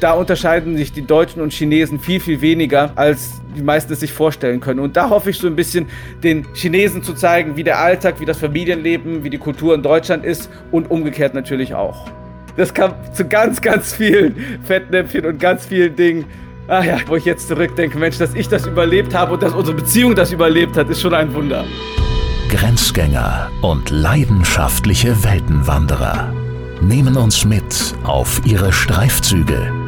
da unterscheiden sich die Deutschen und Chinesen viel, viel weniger, als die meisten es sich vorstellen können. Und da hoffe ich so ein bisschen, den Chinesen zu zeigen, wie der Alltag, wie das Familienleben, wie die Kultur in Deutschland ist und umgekehrt natürlich auch. Das kam zu ganz, ganz vielen Fettnäpfchen und ganz vielen Dingen. Ach ja, wo ich jetzt zurückdenke, Mensch, dass ich das überlebt habe und dass unsere Beziehung das überlebt hat, ist schon ein Wunder. Grenzgänger und leidenschaftliche Weltenwanderer nehmen uns mit auf ihre Streifzüge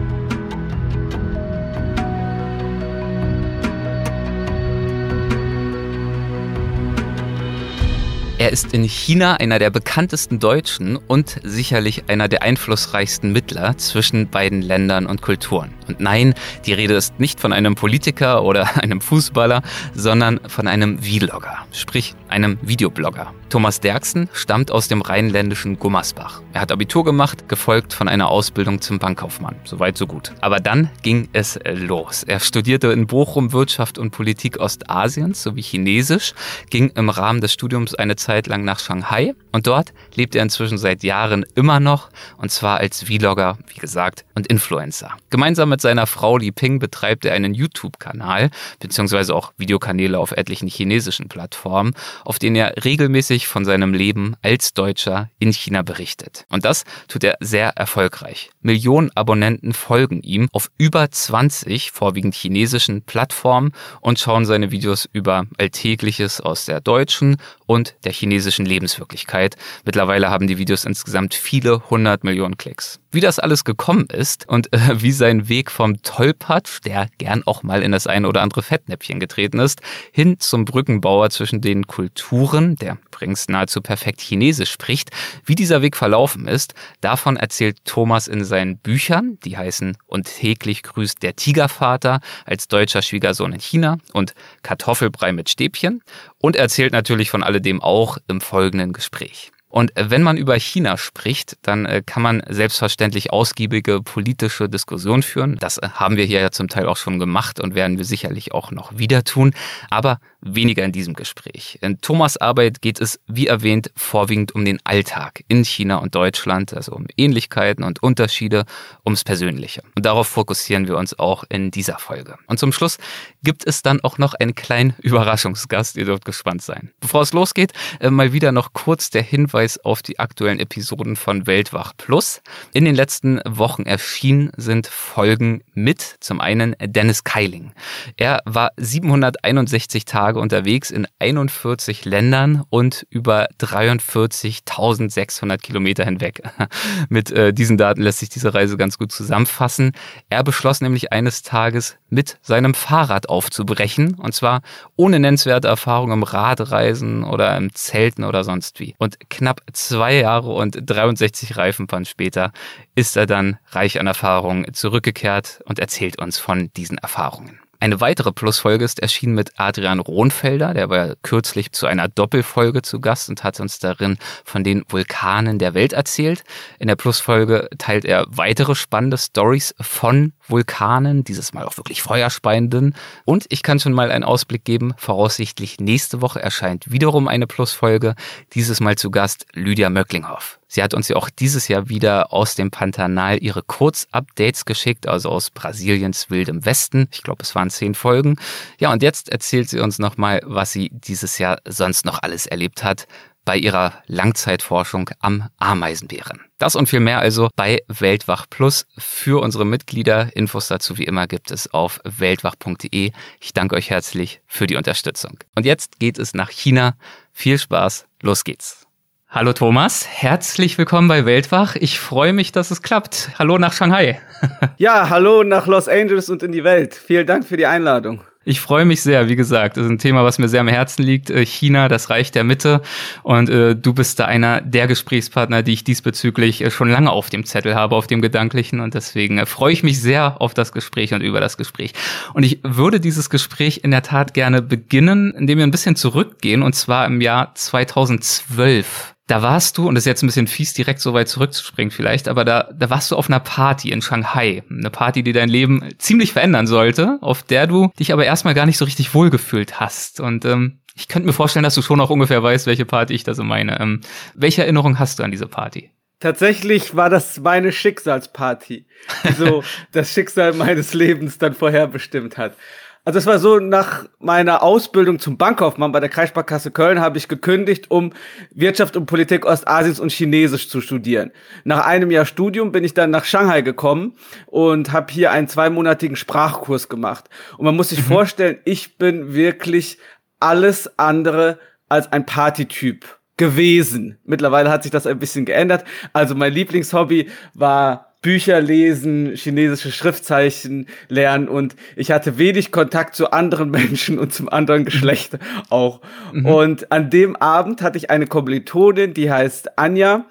Er ist in China einer der bekanntesten Deutschen und sicherlich einer der einflussreichsten Mittler zwischen beiden Ländern und Kulturen. Und nein, die Rede ist nicht von einem Politiker oder einem Fußballer, sondern von einem Vlogger, sprich einem Videoblogger. Thomas Derksen stammt aus dem rheinländischen Gummersbach. Er hat Abitur gemacht, gefolgt von einer Ausbildung zum Bankkaufmann. Soweit, so gut. Aber dann ging es los. Er studierte in Bochum Wirtschaft und Politik Ostasiens sowie Chinesisch, ging im Rahmen des Studiums eine Zeit lang nach Shanghai und dort lebt er inzwischen seit Jahren immer noch und zwar als Vlogger, wie gesagt, und Influencer. Gemeinsam mit seiner Frau Li Ping betreibt er einen YouTube-Kanal beziehungsweise auch Videokanäle auf etlichen chinesischen Plattformen, auf denen er regelmäßig von seinem Leben als Deutscher in China berichtet. Und das tut er sehr erfolgreich. Millionen Abonnenten folgen ihm auf über 20 vorwiegend chinesischen Plattformen und schauen seine Videos über Alltägliches aus der deutschen und der chinesischen Lebenswirklichkeit. Mittlerweile haben die Videos insgesamt viele hundert Millionen Klicks. Wie das alles gekommen ist und äh, wie sein Weg vom Tollpatsch, der gern auch mal in das ein oder andere Fettnäpfchen getreten ist, hin zum Brückenbauer zwischen den Kulturen, der übrigens nahezu perfekt Chinesisch spricht, wie dieser Weg verlaufen ist, davon erzählt Thomas in seinen Büchern, die heißen Und täglich grüßt der Tigervater als deutscher Schwiegersohn in China und Kartoffelbrei mit Stäbchen und erzählt natürlich von alledem auch im folgenden Gespräch. Und wenn man über China spricht, dann äh, kann man selbstverständlich ausgiebige politische Diskussionen führen. Das äh, haben wir hier ja zum Teil auch schon gemacht und werden wir sicherlich auch noch wieder tun. Aber weniger in diesem Gespräch. In Thomas Arbeit geht es, wie erwähnt, vorwiegend um den Alltag in China und Deutschland, also um Ähnlichkeiten und Unterschiede, ums Persönliche. Und darauf fokussieren wir uns auch in dieser Folge. Und zum Schluss gibt es dann auch noch einen kleinen Überraschungsgast. Ihr dürft gespannt sein. Bevor es losgeht, äh, mal wieder noch kurz der Hinweis auf die aktuellen Episoden von Weltwach Plus. In den letzten Wochen erschienen sind Folgen mit zum einen Dennis Keiling. Er war 761 Tage Tage unterwegs in 41 Ländern und über 43.600 Kilometer hinweg. mit äh, diesen Daten lässt sich diese Reise ganz gut zusammenfassen. Er beschloss nämlich eines Tages mit seinem Fahrrad aufzubrechen und zwar ohne nennenswerte Erfahrung im Radreisen oder im Zelten oder sonst wie. Und knapp zwei Jahre und 63 Reifenpfand später ist er dann reich an Erfahrungen zurückgekehrt und erzählt uns von diesen Erfahrungen. Eine weitere Plusfolge ist erschienen mit Adrian Rohnfelder, der war kürzlich zu einer Doppelfolge zu Gast und hat uns darin von den Vulkanen der Welt erzählt. In der Plusfolge teilt er weitere spannende Stories von Vulkanen, dieses Mal auch wirklich feuerspeienden. Und ich kann schon mal einen Ausblick geben, voraussichtlich nächste Woche erscheint wiederum eine Plusfolge, dieses Mal zu Gast Lydia Möcklinghoff. Sie hat uns ja auch dieses Jahr wieder aus dem Pantanal ihre Kurzupdates geschickt, also aus Brasiliens wildem Westen. Ich glaube, es waren zehn Folgen. Ja, und jetzt erzählt sie uns nochmal, was sie dieses Jahr sonst noch alles erlebt hat bei ihrer Langzeitforschung am Ameisenbären. Das und viel mehr also bei Weltwach Plus für unsere Mitglieder. Infos dazu wie immer gibt es auf weltwach.de. Ich danke euch herzlich für die Unterstützung. Und jetzt geht es nach China. Viel Spaß, los geht's. Hallo Thomas, herzlich willkommen bei Weltwach. Ich freue mich, dass es klappt. Hallo nach Shanghai. ja, hallo nach Los Angeles und in die Welt. Vielen Dank für die Einladung. Ich freue mich sehr, wie gesagt, das ist ein Thema, was mir sehr am Herzen liegt. Äh, China, das Reich der Mitte. Und äh, du bist da einer der Gesprächspartner, die ich diesbezüglich äh, schon lange auf dem Zettel habe, auf dem Gedanklichen. Und deswegen äh, freue ich mich sehr auf das Gespräch und über das Gespräch. Und ich würde dieses Gespräch in der Tat gerne beginnen, indem wir ein bisschen zurückgehen, und zwar im Jahr 2012. da warst du, und das ist jetzt ein bisschen fies, direkt so weit zurückzuspringen vielleicht, aber da, da warst du auf einer Party in Shanghai. Eine Party, die dein Leben ziemlich verändern sollte, auf der du dich aber erstmal gar nicht so richtig wohlgefühlt hast. Und ähm, ich könnte mir vorstellen, dass du schon auch ungefähr weißt, welche Party ich da so meine. Ähm, welche Erinnerung hast du an diese Party? Tatsächlich war das meine Schicksalsparty, die so das Schicksal meines Lebens dann vorherbestimmt hat. Also es war so, nach meiner Ausbildung zum Bankkaufmann bei der Kreissparkasse Köln habe ich gekündigt, um Wirtschaft und Politik Ostasiens und Chinesisch zu studieren. Nach einem Jahr Studium bin ich dann nach Shanghai gekommen und habe hier einen zweimonatigen Sprachkurs gemacht. Und man muss sich mhm. vorstellen, ich bin wirklich alles andere als ein Partytyp gewesen. Mittlerweile hat sich das ein bisschen geändert. Also mein Lieblingshobby war Bücher lesen, chinesische Schriftzeichen lernen und ich hatte wenig Kontakt zu anderen Menschen und zum anderen Geschlecht auch. Mhm. Und an dem Abend hatte ich eine Kommilitonin, die heißt Anja.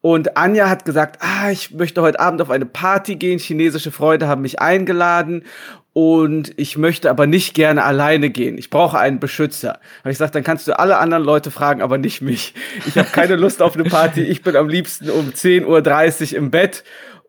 Und Anja hat gesagt, ah, ich möchte heute Abend auf eine Party gehen. Chinesische Freunde haben mich eingeladen und ich möchte aber nicht gerne alleine gehen. Ich brauche einen Beschützer. Habe ich gesagt, dann kannst du alle anderen Leute fragen, aber nicht mich. Ich habe keine Lust auf eine Party. Ich bin am liebsten um 10.30 Uhr im Bett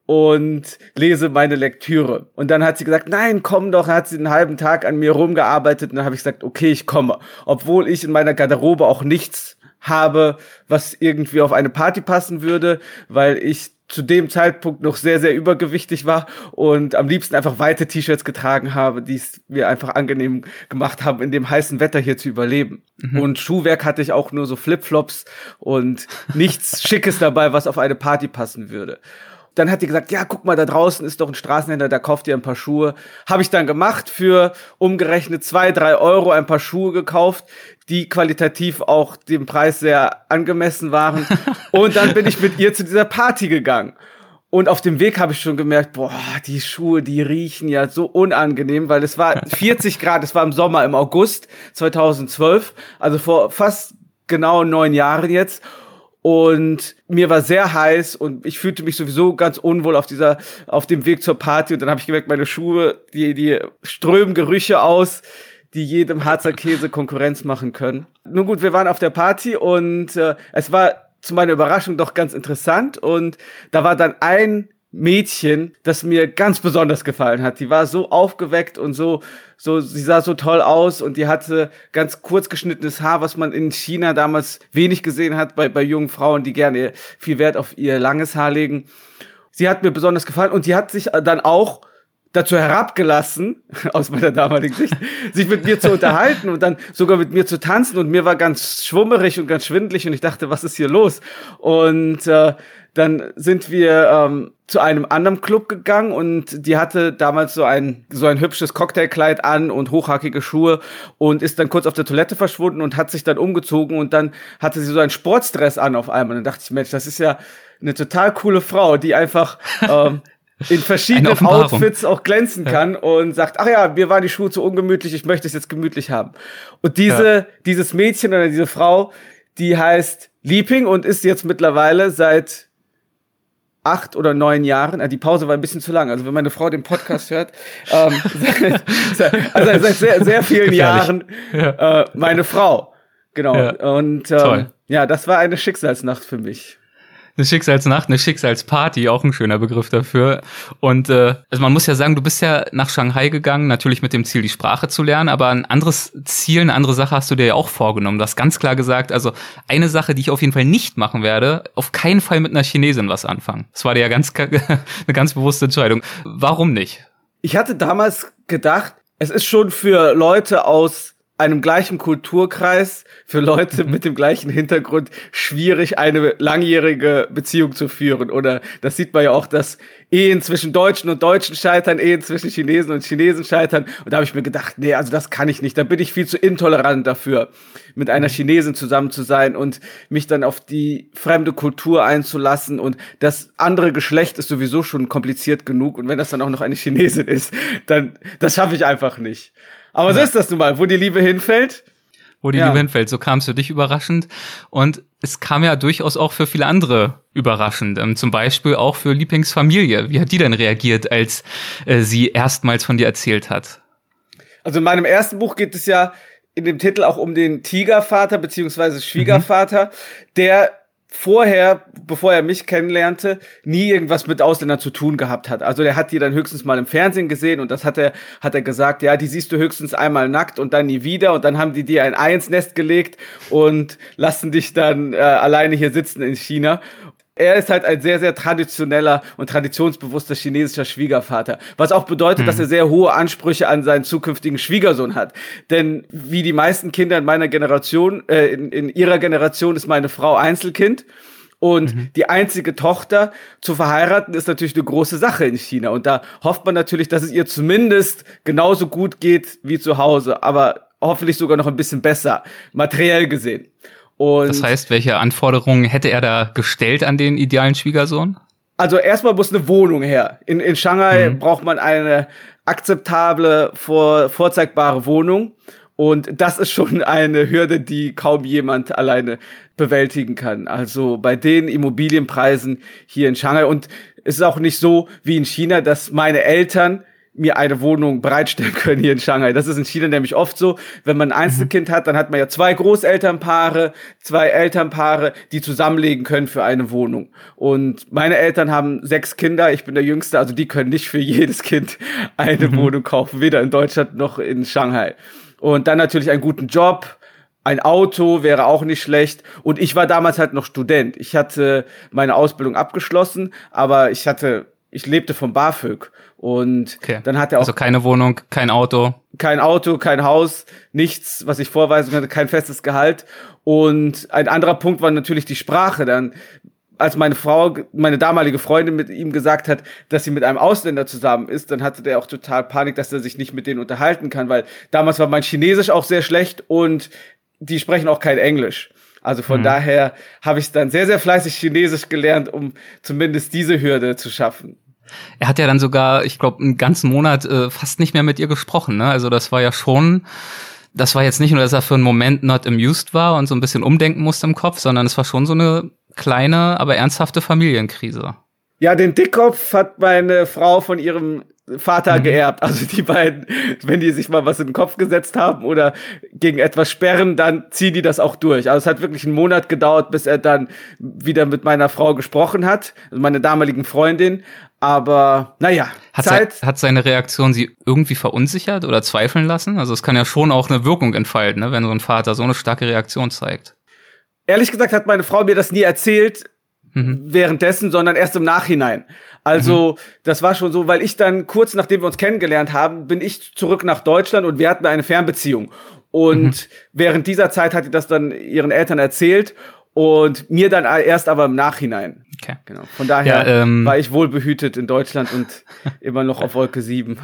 und lese meine Lektüre. Und dann hat sie gesagt, nein, komm doch. Dann hat sie einen halben Tag an mir rumgearbeitet und dann habe ich gesagt, okay, ich komme. Obwohl ich in meiner Garderobe auch nichts habe, was irgendwie auf eine Party passen würde, weil ich zu dem Zeitpunkt noch sehr, sehr übergewichtig war und am liebsten einfach weite T-Shirts getragen habe, die es mir einfach angenehm gemacht haben, in dem heißen Wetter hier zu überleben. Mhm. Und Schuhwerk hatte ich auch nur so Flipflops und nichts Schickes dabei, was auf eine Party passen würde dann hat die gesagt, ja, guck mal, da draußen ist doch ein Straßenhändler, da kauft ihr ein paar Schuhe. Habe ich dann gemacht, für umgerechnet zwei, drei Euro ein paar Schuhe gekauft, die qualitativ auch dem Preis sehr angemessen waren. Und dann bin ich mit ihr zu dieser Party gegangen. Und auf dem Weg habe ich schon gemerkt, boah, die Schuhe, die riechen ja so unangenehm, weil es war 40 Grad, es war im Sommer, im August 2012, also vor fast genau neun Jahren jetzt und mir war sehr heiß und ich fühlte mich sowieso ganz unwohl auf dieser auf dem Weg zur Party und dann habe ich gemerkt, meine Schuhe, die die strömen Gerüche aus, die jedem Harzer Käse Konkurrenz machen können. Nun gut, wir waren auf der Party und äh, es war zu meiner Überraschung doch ganz interessant und da war dann ein Mädchen, das mir ganz besonders gefallen hat. Die war so aufgeweckt und so, so, sie sah so toll aus und die hatte ganz kurz geschnittenes Haar, was man in China damals wenig gesehen hat bei, bei jungen Frauen, die gerne viel Wert auf ihr langes Haar legen. Sie hat mir besonders gefallen und die hat sich dann auch dazu herabgelassen, aus meiner damaligen Sicht, sich mit mir zu unterhalten und dann sogar mit mir zu tanzen und mir war ganz schwummerig und ganz schwindlig und ich dachte, was ist hier los? Und äh, dann sind wir ähm, zu einem anderen Club gegangen und die hatte damals so ein so ein hübsches Cocktailkleid an und hochhackige Schuhe und ist dann kurz auf der Toilette verschwunden und hat sich dann umgezogen und dann hatte sie so einen Sportstress an auf einmal. Und dann dachte ich, Mensch, das ist ja eine total coole Frau, die einfach ähm, in verschiedenen Outfits auch glänzen kann ja. und sagt, ach ja, mir waren die Schuhe zu ungemütlich, ich möchte es jetzt gemütlich haben. Und diese, ja. dieses Mädchen oder diese Frau, die heißt Lieping und ist jetzt mittlerweile seit acht oder neun Jahren, äh, die Pause war ein bisschen zu lang, also wenn meine Frau den Podcast hört, ähm, seit, also seit sehr, sehr vielen Gefährlich. Jahren ja. äh, meine Frau. Genau. Und ähm, ja, das war eine Schicksalsnacht für mich eine Schicksalsnacht, eine Schicksalsparty, auch ein schöner Begriff dafür. Und äh, also man muss ja sagen, du bist ja nach Shanghai gegangen, natürlich mit dem Ziel, die Sprache zu lernen, aber ein anderes Ziel, eine andere Sache hast du dir ja auch vorgenommen. Du hast ganz klar gesagt, also eine Sache, die ich auf jeden Fall nicht machen werde, auf keinen Fall mit einer Chinesin was anfangen. Das war dir ja ganz eine ganz bewusste Entscheidung. Warum nicht? Ich hatte damals gedacht, es ist schon für Leute aus einem gleichen Kulturkreis für Leute mhm. mit dem gleichen Hintergrund schwierig, eine langjährige Beziehung zu führen. Oder das sieht man ja auch, dass Ehen zwischen Deutschen und Deutschen scheitern, Ehen zwischen Chinesen und Chinesen scheitern. Und da habe ich mir gedacht, nee, also das kann ich nicht. Da bin ich viel zu intolerant dafür, mit einer mhm. Chinesin zusammen zu sein und mich dann auf die fremde Kultur einzulassen. Und das andere Geschlecht ist sowieso schon kompliziert genug. Und wenn das dann auch noch eine Chinesin ist, dann das schaffe ich einfach nicht. Aber ja. so ist das nun mal, wo die Liebe hinfällt. Wo die ja. Liebe hinfällt. So kam es für dich überraschend. Und es kam ja durchaus auch für viele andere überraschend. Ähm, zum Beispiel auch für Lieblingsfamilie. Wie hat die denn reagiert, als äh, sie erstmals von dir erzählt hat? Also in meinem ersten Buch geht es ja in dem Titel auch um den Tigervater beziehungsweise Schwiegervater, mhm. der vorher, bevor er mich kennenlernte, nie irgendwas mit Ausländern zu tun gehabt hat. Also der hat die dann höchstens mal im Fernsehen gesehen und das hat er, hat er gesagt, ja, die siehst du höchstens einmal nackt und dann nie wieder und dann haben die dir ein Ei ins Nest gelegt und lassen dich dann äh, alleine hier sitzen in China. Er ist halt ein sehr, sehr traditioneller und traditionsbewusster chinesischer Schwiegervater. Was auch bedeutet, hm. dass er sehr hohe Ansprüche an seinen zukünftigen Schwiegersohn hat. Denn wie die meisten Kinder in meiner Generation, äh, in, in ihrer Generation ist meine Frau Einzelkind. Und mhm. die einzige Tochter zu verheiraten ist natürlich eine große Sache in China. Und da hofft man natürlich, dass es ihr zumindest genauso gut geht wie zu Hause, aber hoffentlich sogar noch ein bisschen besser, materiell gesehen. Und das heißt, welche Anforderungen hätte er da gestellt an den idealen Schwiegersohn? Also erstmal muss eine Wohnung her. In, in Shanghai mhm. braucht man eine akzeptable, vor, vorzeigbare Wohnung. Und das ist schon eine Hürde, die kaum jemand alleine bewältigen kann. Also bei den Immobilienpreisen hier in Shanghai. Und es ist auch nicht so wie in China, dass meine Eltern mir eine Wohnung bereitstellen können hier in Shanghai. Das ist in China nämlich oft so. Wenn man ein Einzelkind hat, dann hat man ja zwei Großelternpaare, zwei Elternpaare, die zusammenlegen können für eine Wohnung. Und meine Eltern haben sechs Kinder, ich bin der Jüngste, also die können nicht für jedes Kind eine mhm. Wohnung kaufen, weder in Deutschland noch in Shanghai. Und dann natürlich einen guten Job, ein Auto wäre auch nicht schlecht. Und ich war damals halt noch Student. Ich hatte meine Ausbildung abgeschlossen, aber ich hatte, ich lebte vom BAföG. Und okay. dann hat er auch. Also keine Wohnung, kein Auto. Kein Auto, kein Haus, nichts, was ich vorweisen könnte, kein festes Gehalt. Und ein anderer Punkt war natürlich die Sprache. Dann, als meine Frau, meine damalige Freundin mit ihm gesagt hat, dass sie mit einem Ausländer zusammen ist, dann hatte der auch total Panik, dass er sich nicht mit denen unterhalten kann, weil damals war mein Chinesisch auch sehr schlecht und die sprechen auch kein Englisch. Also von mhm. daher habe ich dann sehr, sehr fleißig Chinesisch gelernt, um zumindest diese Hürde zu schaffen. Er hat ja dann sogar, ich glaube, einen ganzen Monat äh, fast nicht mehr mit ihr gesprochen. Ne? Also das war ja schon, das war jetzt nicht nur, dass er für einen Moment not amused war und so ein bisschen umdenken musste im Kopf, sondern es war schon so eine kleine, aber ernsthafte Familienkrise. Ja, den Dickkopf hat meine Frau von ihrem Vater mhm. geerbt. Also die beiden, wenn die sich mal was in den Kopf gesetzt haben oder gegen etwas sperren, dann ziehen die das auch durch. Also es hat wirklich einen Monat gedauert, bis er dann wieder mit meiner Frau gesprochen hat, also meine damaligen Freundin. Aber naja, hat, Zeit. Hat seine Reaktion sie irgendwie verunsichert oder zweifeln lassen? Also es kann ja schon auch eine Wirkung entfalten, ne, wenn so ein Vater so eine starke Reaktion zeigt. Ehrlich gesagt hat meine Frau mir das nie erzählt mhm. währenddessen, sondern erst im Nachhinein. Also, mhm. das war schon so, weil ich dann kurz nachdem wir uns kennengelernt haben, bin ich zurück nach Deutschland und wir hatten eine Fernbeziehung. Und mhm. während dieser Zeit hat sie das dann ihren Eltern erzählt und mir dann erst aber im Nachhinein. Okay. Genau. Von daher ja, ähm, war ich wohl behütet in Deutschland und immer noch auf Wolke 7.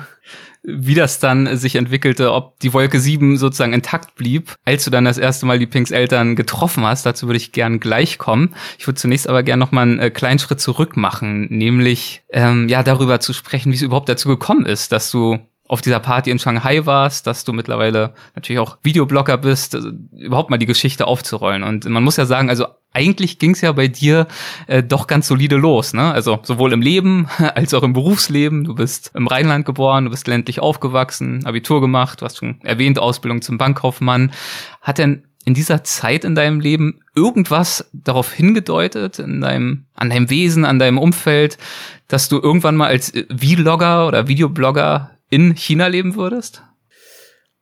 Wie das dann sich entwickelte, ob die Wolke 7 sozusagen intakt blieb, als du dann das erste Mal die Pinks Eltern getroffen hast, dazu würde ich gern gleich kommen. Ich würde zunächst aber gern noch mal einen äh, kleinen Schritt zurück machen, nämlich ähm, ja darüber zu sprechen, wie es überhaupt dazu gekommen ist, dass du auf dieser Party in Shanghai warst, dass du mittlerweile natürlich auch Videoblogger bist, also überhaupt mal die Geschichte aufzurollen. Und man muss ja sagen, also eigentlich ging es ja bei dir äh, doch ganz solide los, ne? Also sowohl im Leben als auch im Berufsleben. Du bist im Rheinland geboren, du bist ländlich aufgewachsen, Abitur gemacht, du hast schon erwähnt, Ausbildung zum Bankkaufmann. Hat denn in dieser Zeit in deinem Leben irgendwas darauf hingedeutet, in deinem, an deinem Wesen, an deinem Umfeld, dass du irgendwann mal als Vlogger oder Videoblogger in China leben würdest?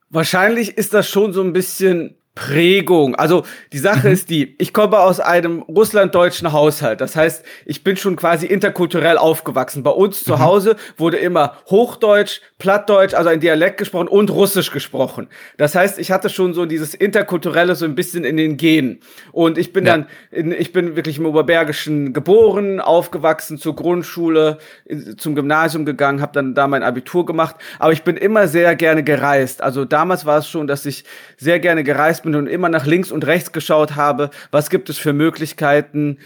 Wahrscheinlich ist das schon so ein bisschen Prägung. Also die Sache mhm. ist die, ich komme aus einem russlanddeutschen Haushalt. Das heißt, ich bin schon quasi interkulturell aufgewachsen. Bei uns zu mhm. Hause wurde immer Hochdeutsch, Plattdeutsch, also ein Dialekt gesprochen und Russisch gesprochen. Das heißt, ich hatte schon so dieses interkulturelle so ein bisschen in den Genen. Und ich bin ja. dann, in, ich bin wirklich im Oberbergischen geboren, aufgewachsen, zur Grundschule, zum Gymnasium gegangen, habe dann da mein Abitur gemacht. Aber ich bin immer sehr gerne gereist. Also damals war es schon, dass ich sehr gerne gereist bin bin und immer nach links und rechts geschaut habe, was gibt es für Möglichkeiten,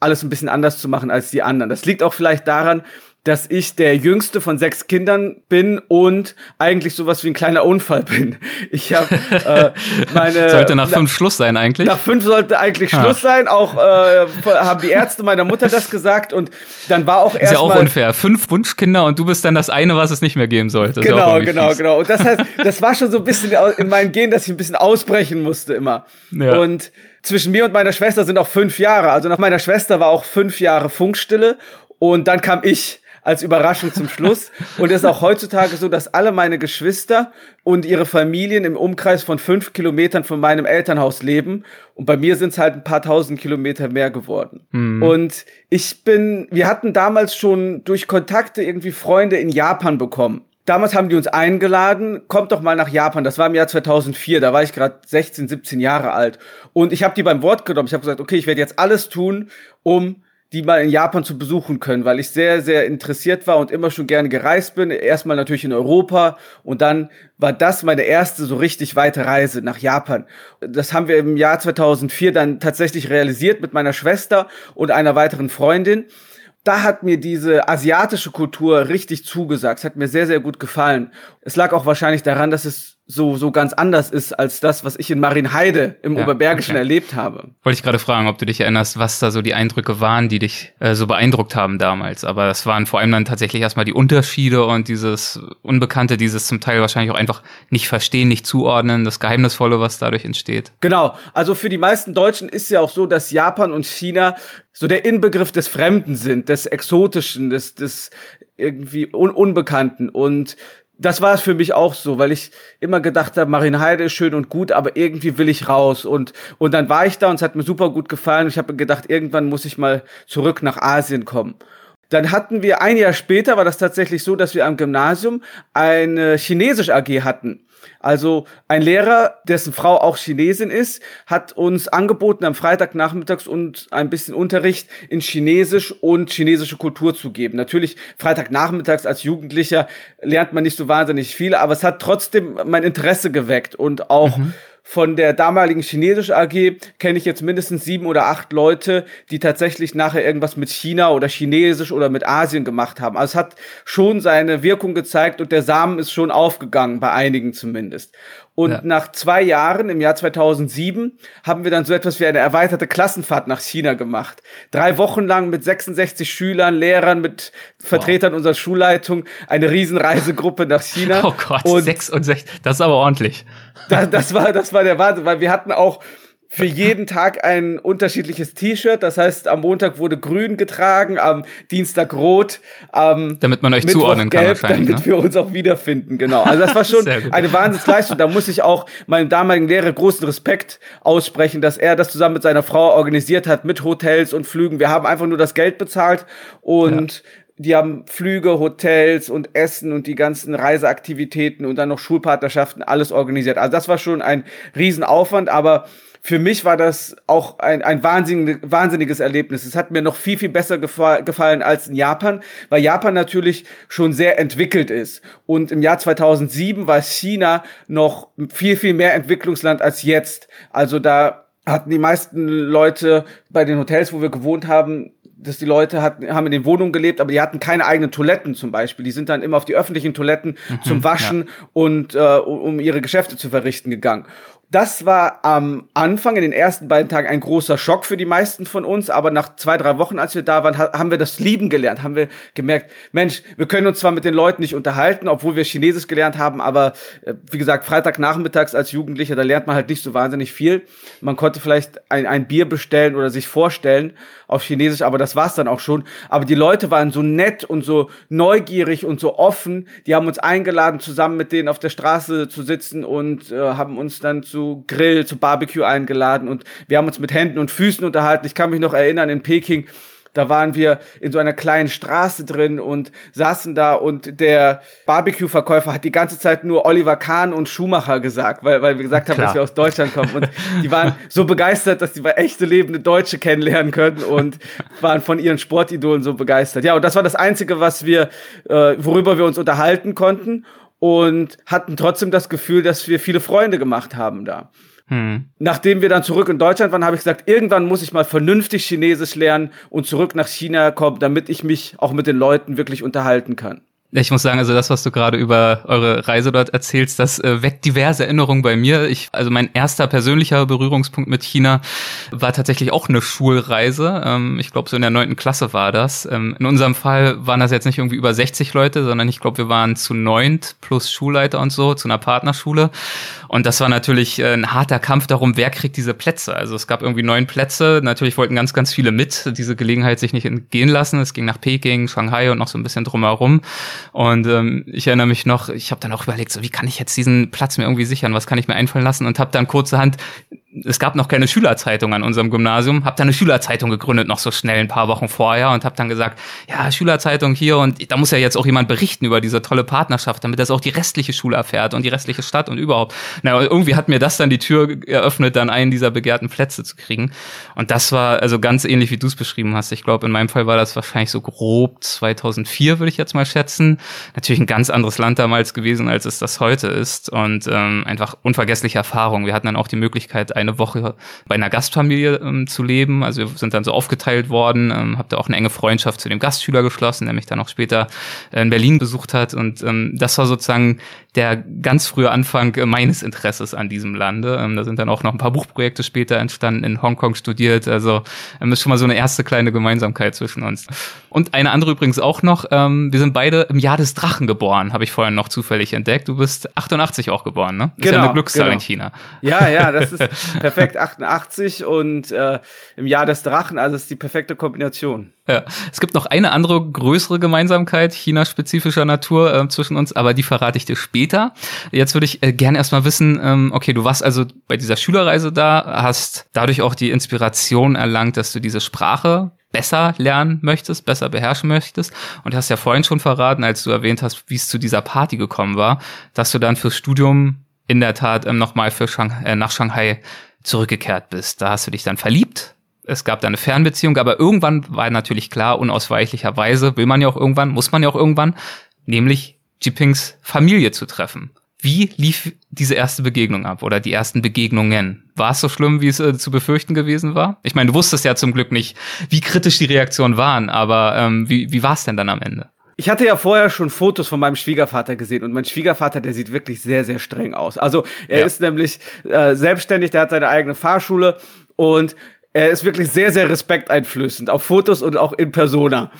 alles ein bisschen anders zu machen als die anderen. Das liegt auch vielleicht daran, dass ich der jüngste von sechs Kindern bin und eigentlich sowas wie ein kleiner Unfall bin. Ich habe äh, meine. Sollte nach fünf Schluss sein eigentlich? Nach fünf sollte eigentlich Schluss Ach. sein. Auch äh, haben die Ärzte meiner Mutter das gesagt und dann war auch erst Ist ja auch unfair. Fünf Wunschkinder und du bist dann das eine, was es nicht mehr geben sollte. Genau, ja genau, fies. genau. Und das heißt, das war schon so ein bisschen in meinem Gen, dass ich ein bisschen ausbrechen musste immer. Ja. Und zwischen mir und meiner Schwester sind auch fünf Jahre. Also nach meiner Schwester war auch fünf Jahre Funkstille und dann kam ich als Überraschung zum Schluss. Und es ist auch heutzutage so, dass alle meine Geschwister und ihre Familien im Umkreis von fünf Kilometern von meinem Elternhaus leben. Und bei mir sind es halt ein paar tausend Kilometer mehr geworden. Mhm. Und ich bin, wir hatten damals schon durch Kontakte irgendwie Freunde in Japan bekommen. Damals haben die uns eingeladen, kommt doch mal nach Japan. Das war im Jahr 2004, da war ich gerade 16, 17 Jahre alt. Und ich habe die beim Wort genommen. Ich habe gesagt, okay, ich werde jetzt alles tun, um die mal in Japan zu besuchen können, weil ich sehr, sehr interessiert war und immer schon gerne gereist bin. Erstmal natürlich in Europa und dann war das meine erste so richtig weite Reise nach Japan. Das haben wir im Jahr 2004 dann tatsächlich realisiert mit meiner Schwester und einer weiteren Freundin. Da hat mir diese asiatische Kultur richtig zugesagt. Es hat mir sehr, sehr gut gefallen. Es lag auch wahrscheinlich daran, dass es so, so ganz anders ist als das, was ich in Marienheide im ja, Oberbergischen okay. erlebt habe. Wollte ich gerade fragen, ob du dich erinnerst, was da so die Eindrücke waren, die dich äh, so beeindruckt haben damals. Aber das waren vor allem dann tatsächlich erstmal die Unterschiede und dieses Unbekannte, dieses zum Teil wahrscheinlich auch einfach nicht verstehen, nicht zuordnen, das Geheimnisvolle, was dadurch entsteht. Genau. Also für die meisten Deutschen ist ja auch so, dass Japan und China so der Inbegriff des Fremden sind, des Exotischen, des, des irgendwie Un Unbekannten. Und das war es für mich auch so, weil ich immer gedacht habe, Marienheide ist schön und gut, aber irgendwie will ich raus. Und, und dann war ich da und es hat mir super gut gefallen. Ich habe gedacht, irgendwann muss ich mal zurück nach Asien kommen. Dann hatten wir ein Jahr später, war das tatsächlich so, dass wir am Gymnasium eine Chinesisch AG hatten. Also ein Lehrer, dessen Frau auch Chinesin ist, hat uns angeboten, am Freitagnachmittags und ein bisschen Unterricht in Chinesisch und chinesische Kultur zu geben. Natürlich, Freitagnachmittags als Jugendlicher lernt man nicht so wahnsinnig viel, aber es hat trotzdem mein Interesse geweckt und auch mhm von der damaligen chinesischen AG kenne ich jetzt mindestens sieben oder acht Leute, die tatsächlich nachher irgendwas mit China oder Chinesisch oder mit Asien gemacht haben. Also es hat schon seine Wirkung gezeigt und der Samen ist schon aufgegangen, bei einigen zumindest. Und ja. nach zwei Jahren, im Jahr 2007, haben wir dann so etwas wie eine erweiterte Klassenfahrt nach China gemacht. Drei Wochen lang mit 66 Schülern, Lehrern, mit Vertretern wow. unserer Schulleitung, eine Riesenreisegruppe nach China. Oh Gott, und 66, das ist aber ordentlich. Das, das, war, das war der Wahnsinn, weil wir hatten auch für jeden Tag ein unterschiedliches T-Shirt. Das heißt, am Montag wurde grün getragen, am Dienstag rot, am damit man euch Mittwoch zuordnen kann, gelb, damit ne? wir uns auch wiederfinden. Genau. Also das war schon eine Wahnsinnsleistung. Da muss ich auch meinem damaligen Lehrer großen Respekt aussprechen, dass er das zusammen mit seiner Frau organisiert hat mit Hotels und Flügen. Wir haben einfach nur das Geld bezahlt und ja die haben Flüge, Hotels und Essen und die ganzen Reiseaktivitäten und dann noch Schulpartnerschaften, alles organisiert. Also das war schon ein Riesenaufwand, aber für mich war das auch ein, ein wahnsinnig, wahnsinniges Erlebnis. Es hat mir noch viel, viel besser gefallen als in Japan, weil Japan natürlich schon sehr entwickelt ist. Und im Jahr 2007 war China noch viel, viel mehr Entwicklungsland als jetzt. Also da hatten die meisten Leute bei den Hotels, wo wir gewohnt haben, dass die Leute hatten, haben in den Wohnungen gelebt, aber die hatten keine eigenen Toiletten zum Beispiel. Die sind dann immer auf die öffentlichen Toiletten mhm, zum Waschen ja. und äh, um ihre Geschäfte zu verrichten gegangen. Das war am Anfang, in den ersten beiden Tagen, ein großer Schock für die meisten von uns. Aber nach zwei, drei Wochen, als wir da waren, haben wir das lieben gelernt. Haben wir gemerkt, Mensch, wir können uns zwar mit den Leuten nicht unterhalten, obwohl wir Chinesisch gelernt haben, aber äh, wie gesagt, Freitagnachmittags als Jugendlicher, da lernt man halt nicht so wahnsinnig viel. Man konnte vielleicht ein, ein Bier bestellen oder sich vorstellen auf Chinesisch, aber das war's dann auch schon. Aber die Leute waren so nett und so neugierig und so offen. Die haben uns eingeladen, zusammen mit denen auf der Straße zu sitzen und äh, haben uns dann zu zu Grill, zu Barbecue eingeladen und wir haben uns mit Händen und Füßen unterhalten. Ich kann mich noch erinnern, in Peking, da waren wir in so einer kleinen Straße drin und saßen da und der Barbecue-Verkäufer hat die ganze Zeit nur Oliver Kahn und Schumacher gesagt, weil, weil wir gesagt haben, dass wir aus Deutschland kommen. Und die waren so begeistert, dass die echte lebende Deutsche kennenlernen können und waren von ihren Sportidolen so begeistert. Ja, und das war das Einzige, was wir, äh, worüber wir uns unterhalten konnten und hatten trotzdem das Gefühl, dass wir viele Freunde gemacht haben da. Hm. Nachdem wir dann zurück in Deutschland waren, habe ich gesagt, irgendwann muss ich mal vernünftig Chinesisch lernen und zurück nach China kommen, damit ich mich auch mit den Leuten wirklich unterhalten kann. Ich muss sagen, also das, was du gerade über eure Reise dort erzählst, das äh, weckt diverse Erinnerungen bei mir. Ich, also mein erster persönlicher Berührungspunkt mit China war tatsächlich auch eine Schulreise. Ähm, ich glaube, so in der neunten Klasse war das. Ähm, in unserem Fall waren das jetzt nicht irgendwie über 60 Leute, sondern ich glaube, wir waren zu neunt plus Schulleiter und so, zu einer Partnerschule. Und das war natürlich äh, ein harter Kampf darum, wer kriegt diese Plätze. Also es gab irgendwie neun Plätze. Natürlich wollten ganz, ganz viele mit, diese Gelegenheit sich nicht entgehen lassen. Es ging nach Peking, Shanghai und noch so ein bisschen drumherum. Und ähm, ich erinnere mich noch, ich habe dann auch überlegt, so wie kann ich jetzt diesen Platz mir irgendwie sichern, was kann ich mir einfallen lassen? Und habe dann kurzerhand es gab noch keine Schülerzeitung an unserem Gymnasium, habe dann eine Schülerzeitung gegründet, noch so schnell ein paar Wochen vorher und habe dann gesagt, ja, Schülerzeitung hier und da muss ja jetzt auch jemand berichten über diese tolle Partnerschaft, damit das auch die restliche Schule erfährt und die restliche Stadt und überhaupt. Na, irgendwie hat mir das dann die Tür eröffnet, dann einen dieser begehrten Plätze zu kriegen. Und das war also ganz ähnlich, wie du es beschrieben hast. Ich glaube, in meinem Fall war das wahrscheinlich so grob 2004, würde ich jetzt mal schätzen. Natürlich ein ganz anderes Land damals gewesen, als es das heute ist und ähm, einfach unvergessliche Erfahrung. Wir hatten dann auch die Möglichkeit, eine Woche bei einer Gastfamilie ähm, zu leben. Also wir sind dann so aufgeteilt worden, ähm, habe da auch eine enge Freundschaft zu dem Gastschüler geschlossen, der mich dann auch später in Berlin besucht hat. Und ähm, das war sozusagen der ganz frühe Anfang äh, meines Interesses an diesem Lande. Ähm, da sind dann auch noch ein paar Buchprojekte später entstanden, in Hongkong studiert. Also ähm, ist schon mal so eine erste kleine Gemeinsamkeit zwischen uns. Und eine andere übrigens auch noch, ähm, wir sind beide im Jahr des Drachen geboren, habe ich vorhin noch zufällig entdeckt. Du bist 88 auch geboren, ne? Ist genau, ja eine Glückszahl genau. in China. Ja, ja, das ist perfekt 88 und äh, im Jahr des Drachen, also ist die perfekte Kombination. Ja. Es gibt noch eine andere größere Gemeinsamkeit China-spezifischer Natur äh, zwischen uns, aber die verrate ich dir später. Jetzt würde ich äh, gerne erstmal wissen, ähm, okay, du warst also bei dieser Schülerreise da, hast dadurch auch die Inspiration erlangt, dass du diese Sprache besser lernen möchtest, besser beherrschen möchtest. Und hast ja vorhin schon verraten, als du erwähnt hast, wie es zu dieser Party gekommen war, dass du dann fürs Studium in der Tat ähm, nochmal für Shang äh, nach Shanghai zurückgekehrt bist. Da hast du dich dann verliebt. Es gab da eine Fernbeziehung, aber irgendwann war natürlich klar, unausweichlicherweise will man ja auch irgendwann, muss man ja auch irgendwann, nämlich Jipings Familie zu treffen. Wie lief diese erste Begegnung ab oder die ersten Begegnungen? War es so schlimm, wie es äh, zu befürchten gewesen war? Ich meine, du wusstest ja zum Glück nicht, wie kritisch die Reaktionen waren, aber ähm, wie, wie war es denn dann am Ende? Ich hatte ja vorher schon Fotos von meinem Schwiegervater gesehen und mein Schwiegervater, der sieht wirklich sehr, sehr streng aus. Also er ja. ist nämlich äh, selbstständig, der hat seine eigene Fahrschule und er ist wirklich sehr, sehr respekteinflößend auf Fotos und auch in Persona.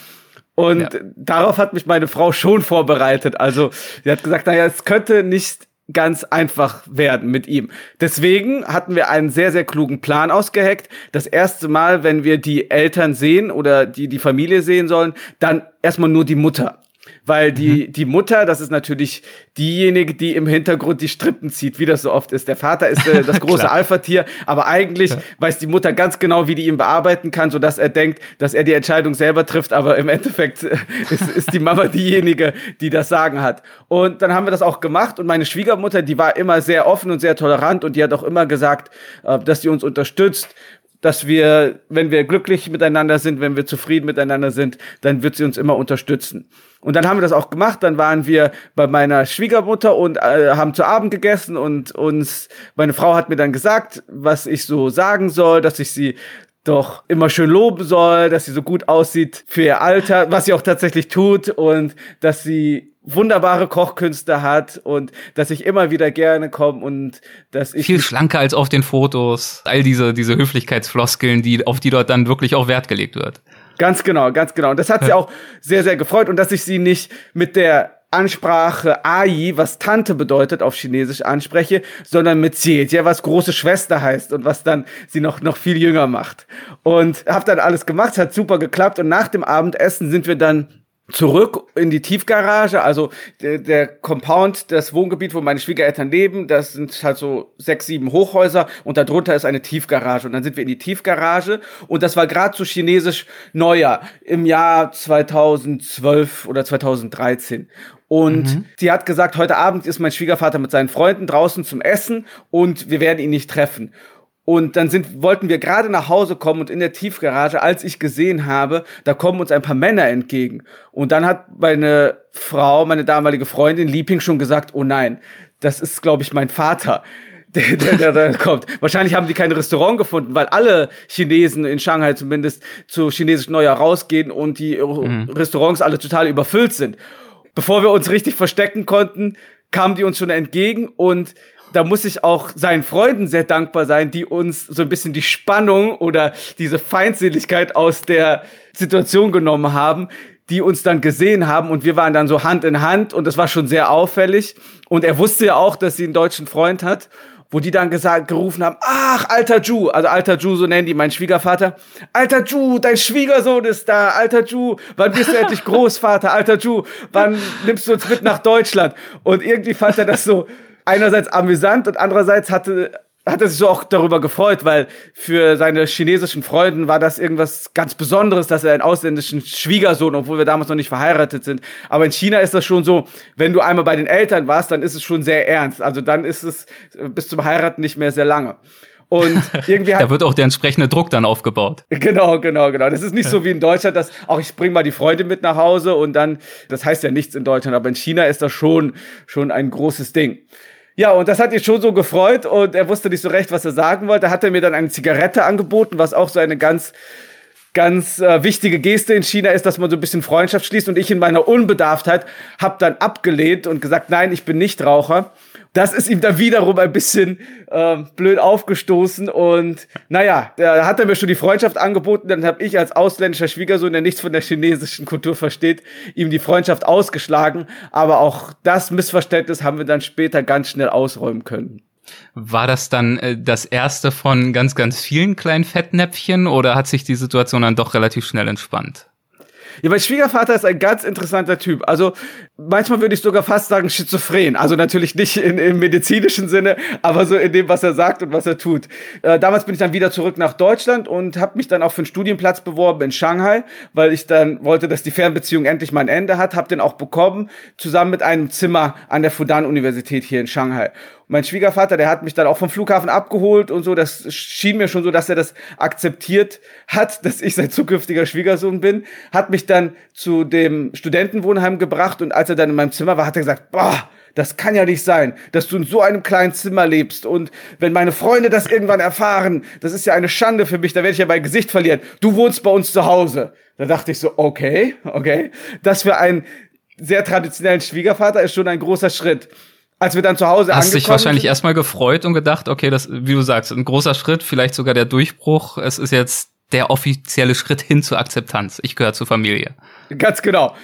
Und ja. darauf hat mich meine Frau schon vorbereitet. Also sie hat gesagt, naja, es könnte nicht ganz einfach werden mit ihm. Deswegen hatten wir einen sehr, sehr klugen Plan ausgeheckt. Das erste Mal, wenn wir die Eltern sehen oder die die Familie sehen sollen, dann erstmal nur die Mutter weil die, mhm. die Mutter, das ist natürlich diejenige, die im Hintergrund die Strippen zieht, wie das so oft ist. Der Vater ist äh, das große Alpha-Tier, aber eigentlich ja. weiß die Mutter ganz genau, wie die ihn bearbeiten kann, sodass er denkt, dass er die Entscheidung selber trifft, aber im Endeffekt äh, ist, ist die Mama diejenige, die das Sagen hat. Und dann haben wir das auch gemacht und meine Schwiegermutter, die war immer sehr offen und sehr tolerant und die hat auch immer gesagt, äh, dass sie uns unterstützt dass wir, wenn wir glücklich miteinander sind, wenn wir zufrieden miteinander sind, dann wird sie uns immer unterstützen. Und dann haben wir das auch gemacht. Dann waren wir bei meiner Schwiegermutter und äh, haben zu Abend gegessen und uns, meine Frau hat mir dann gesagt, was ich so sagen soll, dass ich sie doch immer schön loben soll, dass sie so gut aussieht für ihr Alter, was sie auch tatsächlich tut und dass sie wunderbare Kochkünste hat und dass ich immer wieder gerne komme und dass ich viel schlanker als auf den Fotos. All diese diese Höflichkeitsfloskeln, die auf die dort dann wirklich auch Wert gelegt wird. Ganz genau, ganz genau. Und das hat sie auch sehr, sehr gefreut. Und dass ich sie nicht mit der Ansprache Ai, was Tante bedeutet, auf Chinesisch anspreche, sondern mit Jie, was große Schwester heißt und was dann sie noch, noch viel jünger macht. Und hab dann alles gemacht, hat super geklappt. Und nach dem Abendessen sind wir dann zurück in die Tiefgarage, also der, der Compound, das Wohngebiet, wo meine Schwiegereltern leben, das sind halt so sechs, sieben Hochhäuser und darunter ist eine Tiefgarage und dann sind wir in die Tiefgarage und das war gerade so chinesisch Neujahr im Jahr 2012 oder 2013 und mhm. sie hat gesagt, heute Abend ist mein Schwiegervater mit seinen Freunden draußen zum Essen und wir werden ihn nicht treffen. Und dann sind, wollten wir gerade nach Hause kommen und in der Tiefgarage, als ich gesehen habe, da kommen uns ein paar Männer entgegen. Und dann hat meine Frau, meine damalige Freundin Lieping schon gesagt, oh nein, das ist, glaube ich, mein Vater. der, der, der, der kommt. Wahrscheinlich haben die kein Restaurant gefunden, weil alle Chinesen in Shanghai zumindest zu chinesischen Neujahr rausgehen und die mhm. Restaurants alle total überfüllt sind. Bevor wir uns richtig verstecken konnten, kamen die uns schon entgegen und da muss ich auch seinen Freunden sehr dankbar sein, die uns so ein bisschen die Spannung oder diese Feindseligkeit aus der Situation genommen haben, die uns dann gesehen haben und wir waren dann so Hand in Hand und das war schon sehr auffällig und er wusste ja auch, dass sie einen deutschen Freund hat wo die dann gesagt, gerufen haben, ach, alter Ju, also alter Ju, so nennen die meinen Schwiegervater. Alter Ju, dein Schwiegersohn ist da, alter Ju, wann bist du endlich Großvater, alter Ju, wann nimmst du uns mit nach Deutschland? Und irgendwie fand er das so einerseits amüsant und andererseits hatte, hat er sich so auch darüber gefreut, weil für seine chinesischen Freunden war das irgendwas ganz Besonderes, dass er einen ausländischen Schwiegersohn, obwohl wir damals noch nicht verheiratet sind. Aber in China ist das schon so, wenn du einmal bei den Eltern warst, dann ist es schon sehr ernst. Also dann ist es bis zum Heiraten nicht mehr sehr lange. Und irgendwie hat, da wird auch der entsprechende Druck dann aufgebaut. Genau, genau, genau. Das ist nicht so wie in Deutschland, dass auch ich bringe mal die Freunde mit nach Hause und dann, das heißt ja nichts in Deutschland, aber in China ist das schon, schon ein großes Ding. Ja, und das hat ihn schon so gefreut und er wusste nicht so recht, was er sagen wollte. Da hat er mir dann eine Zigarette angeboten, was auch so eine ganz ganz äh, wichtige Geste in China ist, dass man so ein bisschen Freundschaft schließt und ich in meiner Unbedarftheit habe dann abgelehnt und gesagt, nein, ich bin nicht Raucher das ist ihm dann wiederum ein bisschen äh, blöd aufgestoßen. Und naja, da hat er mir schon die Freundschaft angeboten. Dann habe ich als ausländischer Schwiegersohn, der nichts von der chinesischen Kultur versteht, ihm die Freundschaft ausgeschlagen. Aber auch das Missverständnis haben wir dann später ganz schnell ausräumen können. War das dann äh, das erste von ganz, ganz vielen kleinen Fettnäpfchen oder hat sich die Situation dann doch relativ schnell entspannt? Ja, mein Schwiegervater ist ein ganz interessanter Typ. Also manchmal würde ich sogar fast sagen schizophren. Also natürlich nicht in, im medizinischen Sinne, aber so in dem, was er sagt und was er tut. Äh, damals bin ich dann wieder zurück nach Deutschland und habe mich dann auch für einen Studienplatz beworben in Shanghai, weil ich dann wollte, dass die Fernbeziehung endlich mal ein Ende hat. Habe den auch bekommen, zusammen mit einem Zimmer an der Fudan-Universität hier in Shanghai mein Schwiegervater, der hat mich dann auch vom Flughafen abgeholt und so. Das schien mir schon so, dass er das akzeptiert hat, dass ich sein zukünftiger Schwiegersohn bin. Hat mich dann zu dem Studentenwohnheim gebracht und als er dann in meinem Zimmer war, hat er gesagt, boah, das kann ja nicht sein, dass du in so einem kleinen Zimmer lebst. Und wenn meine Freunde das irgendwann erfahren, das ist ja eine Schande für mich, da werde ich ja mein Gesicht verlieren. Du wohnst bei uns zu Hause. Da dachte ich so, okay, okay. Das für einen sehr traditionellen Schwiegervater ist schon ein großer Schritt als wir dann zu Hause Hast dich wahrscheinlich erstmal gefreut und gedacht, okay, das, wie du sagst, ein großer Schritt, vielleicht sogar der Durchbruch. Es ist jetzt der offizielle Schritt hin zur Akzeptanz. Ich gehöre zur Familie. Ganz genau.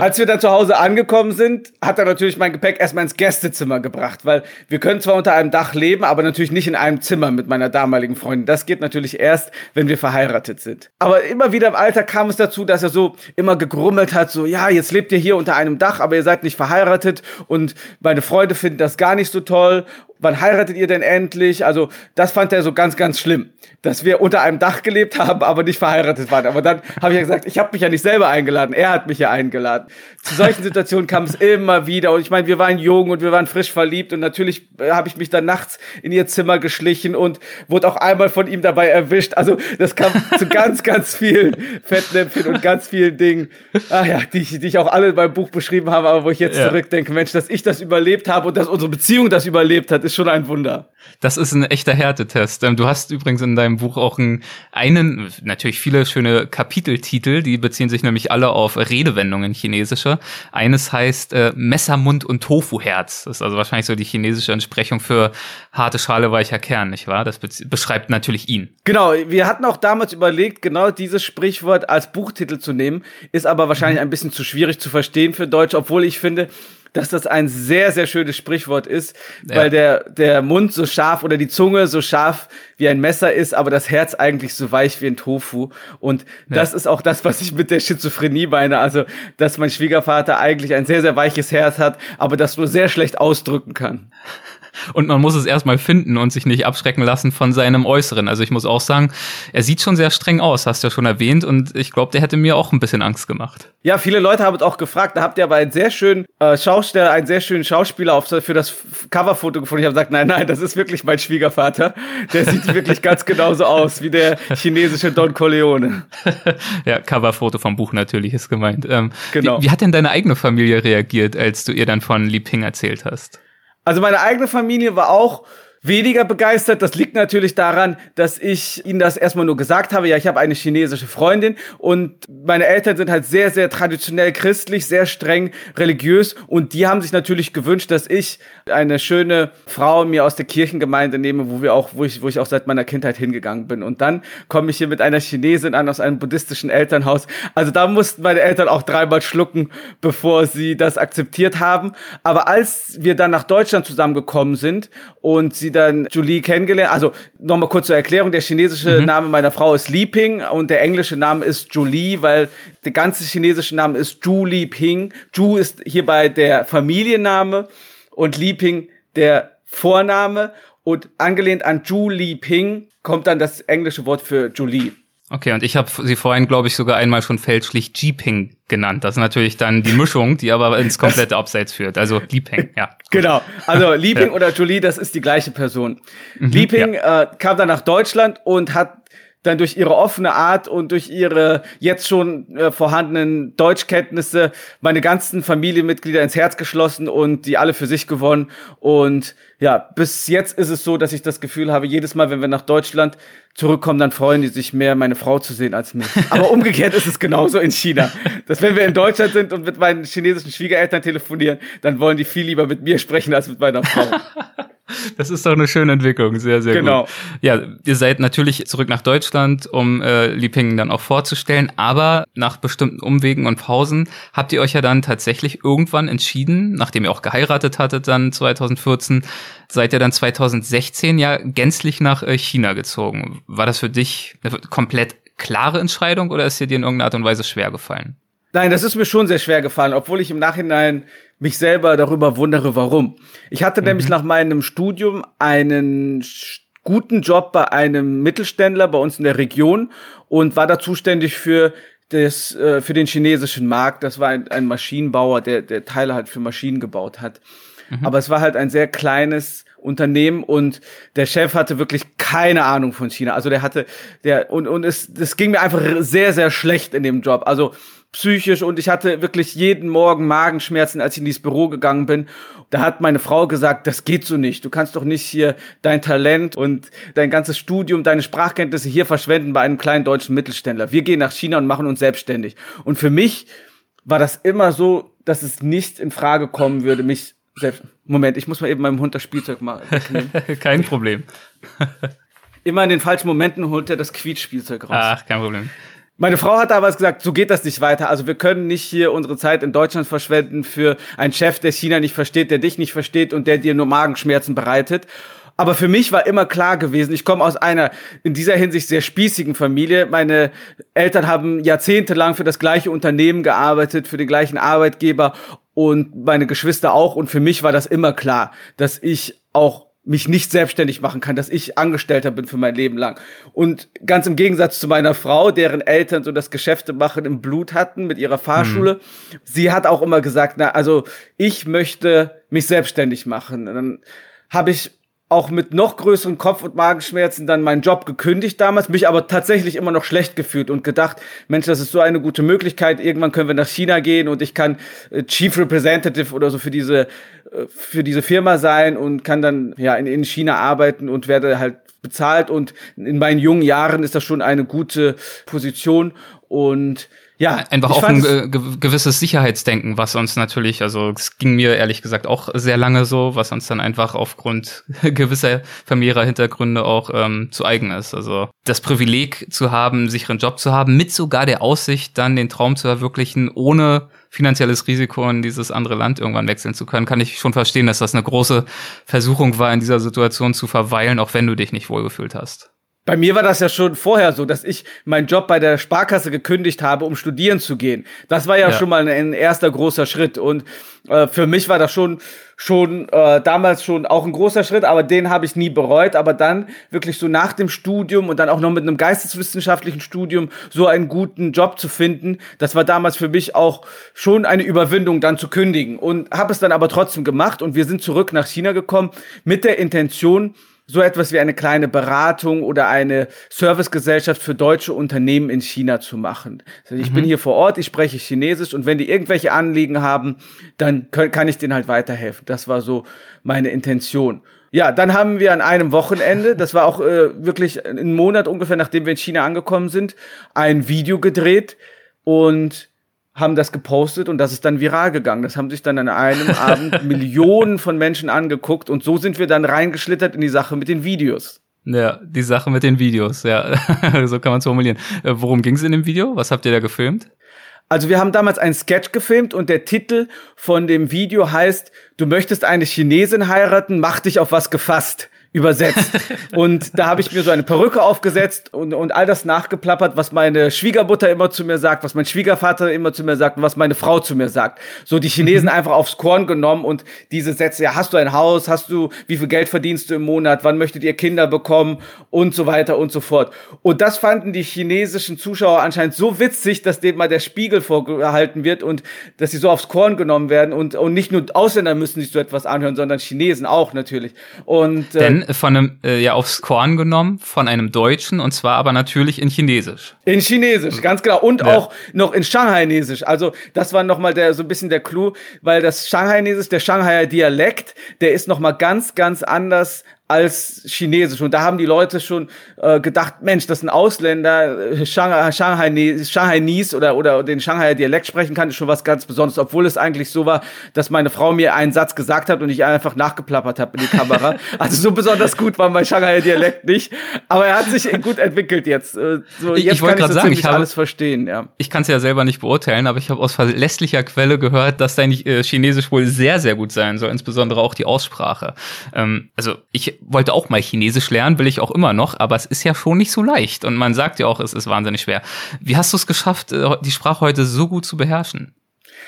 Als wir dann zu Hause angekommen sind, hat er natürlich mein Gepäck erstmal ins Gästezimmer gebracht, weil wir können zwar unter einem Dach leben, aber natürlich nicht in einem Zimmer mit meiner damaligen Freundin. Das geht natürlich erst, wenn wir verheiratet sind. Aber immer wieder im Alter kam es dazu, dass er so immer gegrummelt hat, so, ja, jetzt lebt ihr hier unter einem Dach, aber ihr seid nicht verheiratet und meine Freunde finden das gar nicht so toll wann heiratet ihr denn endlich? Also das fand er so ganz, ganz schlimm, dass wir unter einem Dach gelebt haben, aber nicht verheiratet waren. Aber dann habe ich ja gesagt, ich habe mich ja nicht selber eingeladen, er hat mich ja eingeladen. Zu solchen Situationen kam es immer wieder und ich meine, wir waren jung und wir waren frisch verliebt und natürlich äh, habe ich mich dann nachts in ihr Zimmer geschlichen und wurde auch einmal von ihm dabei erwischt. Also das kam zu ganz, ganz vielen Fettnäpfchen und ganz vielen Dingen, ach ja, die, die ich auch alle in meinem Buch beschrieben habe, aber wo ich jetzt ja. zurückdenke, Mensch, dass ich das überlebt habe und dass unsere Beziehung das überlebt hat, ist ist schon ein Wunder. Das ist ein echter Härtetest. Ähm, du hast übrigens in deinem Buch auch einen, einen, natürlich viele schöne Kapiteltitel, die beziehen sich nämlich alle auf Redewendungen chinesische. Eines heißt äh, Messermund und Tofu-Herz. Das ist also wahrscheinlich so die chinesische Entsprechung für harte Schale, weicher Kern, nicht wahr? Das beschreibt natürlich ihn. Genau, wir hatten auch damals überlegt, genau dieses Sprichwort als Buchtitel zu nehmen, ist aber wahrscheinlich mhm. ein bisschen zu schwierig zu verstehen für Deutsch, obwohl ich finde, dass das ein sehr, sehr schönes Sprichwort ist, ja. weil der, der Mund so scharf oder die Zunge so scharf wie ein Messer ist, aber das Herz eigentlich so weich wie ein Tofu. Und ja. das ist auch das, was ich mit der Schizophrenie meine. Also, dass mein Schwiegervater eigentlich ein sehr, sehr weiches Herz hat, aber das nur sehr schlecht ausdrücken kann und man muss es erstmal finden und sich nicht abschrecken lassen von seinem Äußeren. Also ich muss auch sagen, er sieht schon sehr streng aus, hast du ja schon erwähnt und ich glaube, der hätte mir auch ein bisschen Angst gemacht. Ja, viele Leute haben es auch gefragt, da habt ihr aber einen sehr schönen äh, Schausteller, einen sehr schönen Schauspieler auf, für das Coverfoto gefunden. Ich habe gesagt, nein, nein, das ist wirklich mein Schwiegervater. Der sieht wirklich ganz genauso aus wie der chinesische Don Corleone. ja, Coverfoto vom Buch natürlich ist gemeint. Ähm, genau. Wie, wie hat denn deine eigene Familie reagiert, als du ihr dann von Li Ping erzählt hast? Also meine eigene Familie war auch weniger begeistert. Das liegt natürlich daran, dass ich ihnen das erstmal nur gesagt habe. Ja, ich habe eine chinesische Freundin und meine Eltern sind halt sehr, sehr traditionell christlich, sehr streng religiös und die haben sich natürlich gewünscht, dass ich eine schöne Frau mir aus der Kirchengemeinde nehme, wo wir auch, wo ich, wo ich auch seit meiner Kindheit hingegangen bin. Und dann komme ich hier mit einer Chinesin an aus einem buddhistischen Elternhaus. Also da mussten meine Eltern auch dreimal schlucken, bevor sie das akzeptiert haben. Aber als wir dann nach Deutschland zusammengekommen sind und sie dann Julie kennengelernt. Also nochmal kurz zur Erklärung, der chinesische mhm. Name meiner Frau ist Li Ping und der englische Name ist Julie, weil der ganze chinesische Name ist Ju Li Ping. Ju ist hierbei der Familienname und Li Ping der Vorname und angelehnt an Ju Li Ping kommt dann das englische Wort für Julie. Okay, und ich habe sie vorhin, glaube ich, sogar einmal schon fälschlich Jeeping genannt. Das ist natürlich dann die Mischung, die aber ins komplette Abseits führt. Also Lieping, ja. Genau. Also Lieping ja. oder Julie, das ist die gleiche Person. Mhm, Lieping ja. äh, kam dann nach Deutschland und hat dann durch ihre offene Art und durch ihre jetzt schon äh, vorhandenen Deutschkenntnisse meine ganzen Familienmitglieder ins Herz geschlossen und die alle für sich gewonnen. Und ja, bis jetzt ist es so, dass ich das Gefühl habe, jedes Mal, wenn wir nach Deutschland zurückkommen, dann freuen die sich mehr, meine Frau zu sehen als mich. Aber umgekehrt ist es genauso in China. Dass wenn wir in Deutschland sind und mit meinen chinesischen Schwiegereltern telefonieren, dann wollen die viel lieber mit mir sprechen als mit meiner Frau. Das ist doch eine schöne Entwicklung, sehr, sehr genau. gut. Ja, ihr seid natürlich zurück nach Deutschland, um äh, Liepingen dann auch vorzustellen, aber nach bestimmten Umwegen und Pausen habt ihr euch ja dann tatsächlich irgendwann entschieden, nachdem ihr auch geheiratet hattet dann 2014, seid ihr dann 2016 ja gänzlich nach äh, China gezogen. War das für dich eine komplett klare Entscheidung oder ist dir die in irgendeiner Art und Weise schwer gefallen? Nein, das ist mir schon sehr schwer gefallen, obwohl ich im Nachhinein mich selber darüber wundere, warum. Ich hatte mhm. nämlich nach meinem Studium einen guten Job bei einem Mittelständler bei uns in der Region und war da zuständig für das, äh, für den chinesischen Markt. Das war ein, ein Maschinenbauer, der, der Teile halt für Maschinen gebaut hat. Mhm. Aber es war halt ein sehr kleines Unternehmen und der Chef hatte wirklich keine Ahnung von China. Also der hatte, der, und, und es, das ging mir einfach sehr, sehr schlecht in dem Job. Also psychisch und ich hatte wirklich jeden Morgen Magenschmerzen, als ich in dieses Büro gegangen bin. Da hat meine Frau gesagt, das geht so nicht. Du kannst doch nicht hier dein Talent und dein ganzes Studium, deine Sprachkenntnisse hier verschwenden bei einem kleinen deutschen Mittelständler. Wir gehen nach China und machen uns selbstständig. Und für mich war das immer so, dass es nicht in Frage kommen würde, mich selbst. Moment, ich muss mal eben meinem Hund das Spielzeug machen. kein Problem. Immer in den falschen Momenten holt er das Quietschspielzeug raus. Ach, kein Problem. Meine Frau hat damals gesagt, so geht das nicht weiter. Also wir können nicht hier unsere Zeit in Deutschland verschwenden für einen Chef, der China nicht versteht, der dich nicht versteht und der dir nur Magenschmerzen bereitet. Aber für mich war immer klar gewesen, ich komme aus einer in dieser Hinsicht sehr spießigen Familie. Meine Eltern haben jahrzehntelang für das gleiche Unternehmen gearbeitet, für den gleichen Arbeitgeber und meine Geschwister auch. Und für mich war das immer klar, dass ich auch mich nicht selbstständig machen kann, dass ich Angestellter bin für mein Leben lang. Und ganz im Gegensatz zu meiner Frau, deren Eltern so das Geschäfte machen im Blut hatten mit ihrer Fahrschule, mhm. sie hat auch immer gesagt, na, also ich möchte mich selbstständig machen. Und dann habe ich auch mit noch größeren Kopf- und Magenschmerzen dann meinen Job gekündigt damals, mich aber tatsächlich immer noch schlecht gefühlt und gedacht, Mensch, das ist so eine gute Möglichkeit, irgendwann können wir nach China gehen und ich kann äh, Chief Representative oder so für diese, äh, für diese Firma sein und kann dann ja in, in China arbeiten und werde halt bezahlt und in meinen jungen Jahren ist das schon eine gute Position und ja, einfach auch ein äh, gewisses Sicherheitsdenken, was uns natürlich, also es ging mir ehrlich gesagt auch sehr lange so, was uns dann einfach aufgrund gewisser familiärer Hintergründe auch ähm, zu eigen ist. Also das Privileg zu haben, sicheren Job zu haben, mit sogar der Aussicht, dann den Traum zu verwirklichen, ohne finanzielles Risiko in dieses andere Land irgendwann wechseln zu können, kann ich schon verstehen, dass das eine große Versuchung war, in dieser Situation zu verweilen, auch wenn du dich nicht wohlgefühlt hast. Bei mir war das ja schon vorher so, dass ich meinen Job bei der Sparkasse gekündigt habe, um studieren zu gehen. Das war ja, ja. schon mal ein, erster großer Schritt. Und äh, für mich war das schon schon äh, damals schon auch ein großer Schritt, aber den habe ich nie bereut. Aber dann wirklich so nach dem Studium und dann auch noch mit einem geisteswissenschaftlichen Studium so einen guten Job zu finden, das war damals für mich auch schon eine Überwindung, dann zu kündigen. Und habe es dann aber trotzdem gemacht und wir sind zurück nach China gekommen mit der Intention, so etwas wie eine kleine Beratung oder eine Servicegesellschaft für deutsche Unternehmen in China zu machen. Also ich mhm. bin hier vor Ort, ich spreche Chinesisch und wenn die irgendwelche Anliegen haben, dann können, kann ich denen halt weiterhelfen. Das war so meine Intention. Ja, dann haben wir an einem Wochenende, das war auch äh, wirklich einen Monat ungefähr, nachdem wir in China angekommen sind, ein Video gedreht und haben das gepostet und das ist dann viral gegangen. Das haben sich dann an einem Abend Millionen von Menschen angeguckt und so sind wir dann reingeschlittert in die Sache mit den Videos. Ja, die Sache mit den Videos, ja, so kann man es formulieren. Äh, worum ging es in dem Video? Was habt ihr da gefilmt? Also wir haben damals einen Sketch gefilmt und der Titel von dem Video heißt, du möchtest eine Chinesin heiraten, mach dich auf was gefasst übersetzt. und da habe ich mir so eine Perücke aufgesetzt und, und all das nachgeplappert, was meine Schwiegermutter immer zu mir sagt, was mein Schwiegervater immer zu mir sagt und was meine Frau zu mir sagt. So die Chinesen mhm. einfach aufs Korn genommen und diese Sätze, ja, hast du ein Haus, hast du, wie viel Geld verdienst du im Monat, wann möchtet ihr Kinder bekommen und so weiter und so fort. Und das fanden die chinesischen Zuschauer anscheinend so witzig, dass dem mal der Spiegel vorgehalten wird und dass sie so aufs Korn genommen werden und, und nicht nur Ausländer müssen sich so etwas anhören, sondern Chinesen auch natürlich. Und äh, von einem, äh, ja, aufs Korn genommen, von einem Deutschen, und zwar aber natürlich in Chinesisch. In Chinesisch, ganz genau. Und ja. auch noch in Shanghainesisch. Also, das war nochmal der, so ein bisschen der Clou, weil das Shanghainesisch, der Shanghaier Dialekt, der ist nochmal ganz, ganz anders als Chinesisch. Und da haben die Leute schon äh, gedacht, Mensch, das ist ein Ausländer, äh, Shanghai, Shanghai, Shanghainese oder, oder den Shanghai Dialekt sprechen kann, ist schon was ganz Besonderes. Obwohl es eigentlich so war, dass meine Frau mir einen Satz gesagt hat und ich einfach nachgeplappert habe in die Kamera. also so besonders gut war mein Shanghai Dialekt nicht. Aber er hat sich gut entwickelt jetzt. Äh, so, jetzt ich wollte gerade so sagen, ich habe alles verstehen. Ja. Ich kann es ja selber nicht beurteilen, aber ich habe aus verlässlicher Quelle gehört, dass dein äh, Chinesisch wohl sehr, sehr gut sein soll, insbesondere auch die Aussprache. Ähm, also ich wollte auch mal Chinesisch lernen, will ich auch immer noch, aber es ist ja schon nicht so leicht. Und man sagt ja auch, es ist wahnsinnig schwer. Wie hast du es geschafft, äh, die Sprache heute so gut zu beherrschen?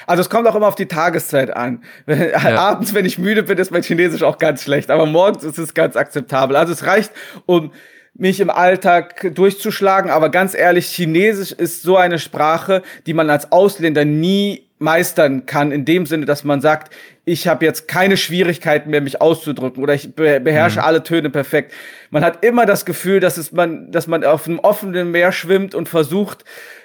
Also es kommt auch immer auf die Tageszeit an. Ja. Abends, wenn ich müde bin, ist mein Chinesisch auch ganz schlecht, aber morgens ist es ganz akzeptabel. Also es reicht, um mich im Alltag durchzuschlagen, aber ganz ehrlich, Chinesisch ist so eine Sprache, die man als Ausländer nie meistern kann, in dem Sinne, dass man sagt, ich habe jetzt keine Schwierigkeiten mehr, mich auszudrücken oder ich beherrsche mhm. alle Töne perfekt. Man hat immer das Gefühl, dass es man, dass man auf einem offenen Meer schwimmt und versucht,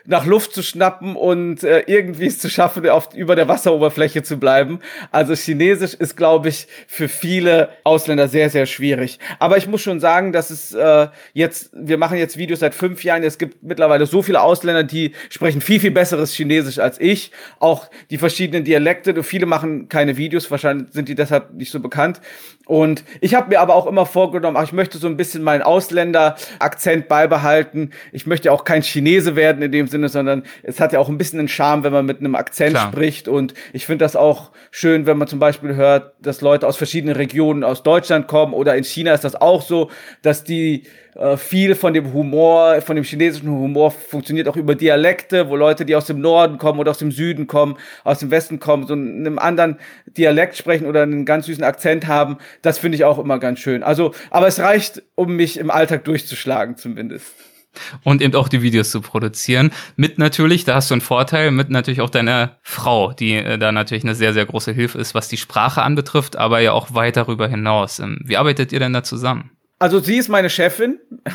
nach Luft zu schnappen und äh, irgendwie es zu schaffen, auf, über der Wasseroberfläche zu bleiben. Also Chinesisch ist, glaube ich, für viele Ausländer sehr, sehr schwierig. Aber ich muss schon sagen, dass es äh, jetzt, wir machen jetzt Videos seit fünf Jahren, es gibt mittlerweile so viele Ausländer, die sprechen viel, viel besseres Chinesisch als ich. Auch die verschiedenen Dialekte, viele machen keine Videos, wahrscheinlich sind die deshalb nicht so bekannt. Und ich habe mir aber auch immer vorgenommen, ach, ich möchte so ein bisschen meinen Ausländer-Akzent beibehalten. Ich möchte auch kein Chinese werden in dem Sinne, sondern es hat ja auch ein bisschen einen Charme, wenn man mit einem Akzent Klar. spricht. Und ich finde das auch schön, wenn man zum Beispiel hört, dass Leute aus verschiedenen Regionen aus Deutschland kommen oder in China ist das auch so, dass die äh, viel von dem Humor, von dem chinesischen Humor funktioniert auch über Dialekte, wo Leute, die aus dem Norden kommen oder aus dem Süden kommen, aus dem Westen kommen, so in einem anderen Dialekt sprechen oder einen ganz süßen Akzent haben. Das finde ich auch immer ganz schön. Also, aber es reicht, um mich im Alltag durchzuschlagen zumindest und eben auch die Videos zu produzieren. Mit natürlich, da hast du einen Vorteil, mit natürlich auch deiner Frau, die äh, da natürlich eine sehr, sehr große Hilfe ist, was die Sprache anbetrifft, aber ja auch weit darüber hinaus. Ähm, wie arbeitet ihr denn da zusammen? Also sie ist meine Chefin.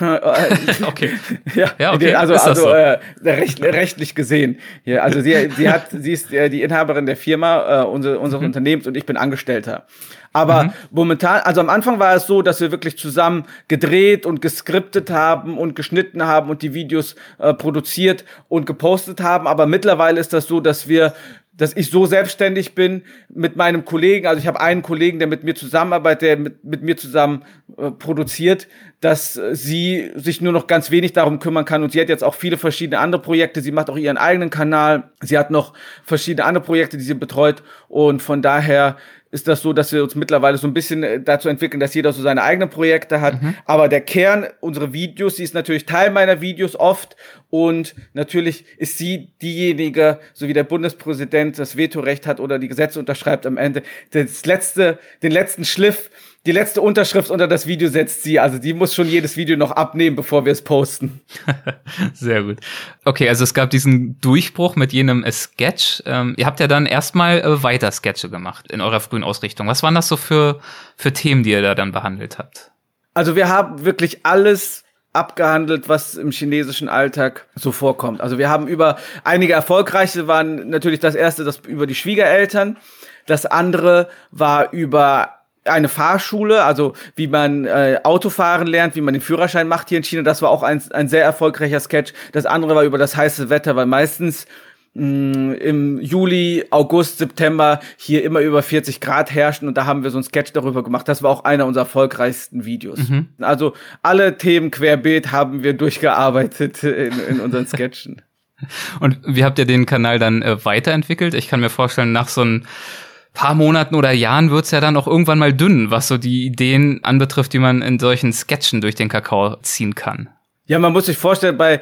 okay. ja, ja okay. also, also so? äh, recht, rechtlich gesehen. Ja, also sie, sie hat, sie ist äh, die Inhaberin der Firma, äh, unser, unseres mhm. Unternehmens und ich bin Angestellter. Aber mhm. momentan, also am Anfang war es so, dass wir wirklich zusammen gedreht und geskriptet haben und geschnitten haben und die Videos äh, produziert und gepostet haben. Aber mittlerweile ist das so, dass wir dass ich so selbstständig bin mit meinem Kollegen, also ich habe einen Kollegen, der mit mir zusammenarbeitet, der mit, mit mir zusammen äh, produziert, dass äh, sie sich nur noch ganz wenig darum kümmern kann. Und sie hat jetzt auch viele verschiedene andere Projekte, sie macht auch ihren eigenen Kanal, sie hat noch verschiedene andere Projekte, die sie betreut. Und von daher ist das so, dass wir uns mittlerweile so ein bisschen äh, dazu entwickeln, dass jeder so seine eigenen Projekte hat. Mhm. Aber der Kern, unsere Videos, sie ist natürlich Teil meiner Videos oft und natürlich ist sie diejenige, so wie der Bundespräsident das Vetorecht hat oder die Gesetze unterschreibt am Ende, das letzte, den letzten Schliff die letzte Unterschrift unter das Video setzt sie. Also die muss schon jedes Video noch abnehmen, bevor wir es posten. Sehr gut. Okay, also es gab diesen Durchbruch mit jenem Sketch. Ähm, ihr habt ja dann erstmal äh, weiter Sketche gemacht in eurer frühen Ausrichtung. Was waren das so für, für Themen, die ihr da dann behandelt habt? Also wir haben wirklich alles abgehandelt, was im chinesischen Alltag so vorkommt. Also wir haben über einige erfolgreiche waren natürlich das erste, das über die Schwiegereltern. Das andere war über eine Fahrschule, also wie man äh, Autofahren lernt, wie man den Führerschein macht hier in China. Das war auch ein, ein sehr erfolgreicher Sketch. Das andere war über das heiße Wetter, weil meistens mh, im Juli, August, September hier immer über 40 Grad herrschen und da haben wir so ein Sketch darüber gemacht. Das war auch einer unserer erfolgreichsten Videos. Mhm. Also alle Themen querbeet haben wir durchgearbeitet in, in unseren Sketchen. Und wie habt ihr den Kanal dann äh, weiterentwickelt? Ich kann mir vorstellen, nach so einem paar Monaten oder Jahren wird's ja dann auch irgendwann mal dünn, was so die Ideen anbetrifft, die man in solchen Sketchen durch den Kakao ziehen kann. Ja, man muss sich vorstellen, bei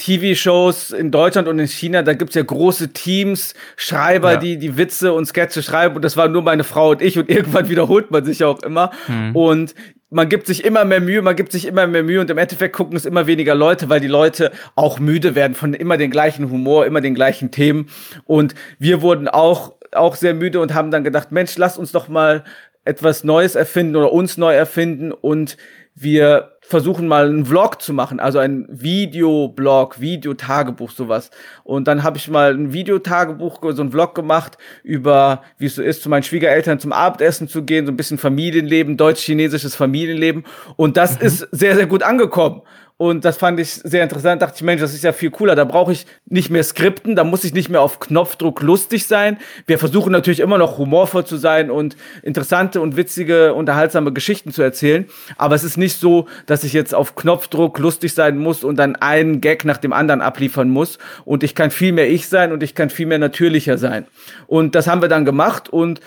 TV-Shows in Deutschland und in China, da gibt's ja große Teams, Schreiber, ja. die die Witze und Sketche schreiben und das war nur meine Frau und ich und irgendwann wiederholt man sich auch immer hm. und man gibt sich immer mehr Mühe, man gibt sich immer mehr Mühe und im Endeffekt gucken es immer weniger Leute, weil die Leute auch müde werden von immer den gleichen Humor, immer den gleichen Themen und wir wurden auch auch sehr müde und haben dann gedacht, Mensch, lass uns doch mal etwas Neues erfinden oder uns neu erfinden und wir versuchen mal einen Vlog zu machen, also ein Videoblog, Videotagebuch, sowas. Und dann habe ich mal ein Videotagebuch, so ein Vlog gemacht über, wie es so ist, zu meinen Schwiegereltern zum Abendessen zu gehen, so ein bisschen Familienleben, deutsch-chinesisches Familienleben. Und das mhm. ist sehr, sehr gut angekommen. Und das fand ich sehr interessant. Dachte ich, Mensch, das ist ja viel cooler. Da brauche ich nicht mehr Skripten, da muss ich nicht mehr auf Knopfdruck lustig sein. Wir versuchen natürlich immer noch humorvoll zu sein und interessante und witzige, unterhaltsame Geschichten zu erzählen. Aber es ist nicht so, dass ich jetzt auf Knopfdruck lustig sein muss und dann einen Gag nach dem anderen abliefern muss. Und ich kann viel mehr ich sein und ich kann viel mehr natürlicher sein. Und das haben wir dann gemacht und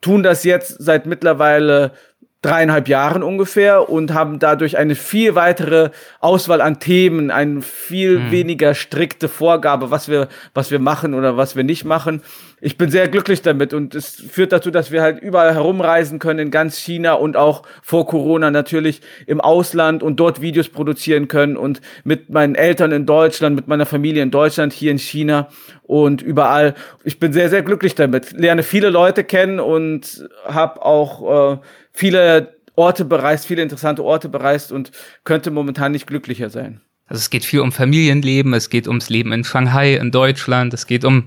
tun das jetzt seit mittlerweile dreieinhalb Jahren ungefähr und haben dadurch eine viel weitere Auswahl an Themen, eine viel hm. weniger strikte Vorgabe, was wir, was wir machen oder was wir nicht machen. Ich bin sehr glücklich damit und es führt dazu, dass wir halt überall herumreisen können in ganz China und auch vor Corona natürlich im Ausland und dort Videos produzieren können und mit meinen Eltern in Deutschland, mit meiner Familie in Deutschland, hier in China und überall. Ich bin sehr, sehr glücklich damit. Lerne viele Leute kennen und habe auch äh, viele Orte bereist, viele interessante Orte bereist und könnte momentan nicht glücklicher sein. Also es geht viel um Familienleben, es geht ums Leben in Shanghai, in Deutschland, es geht um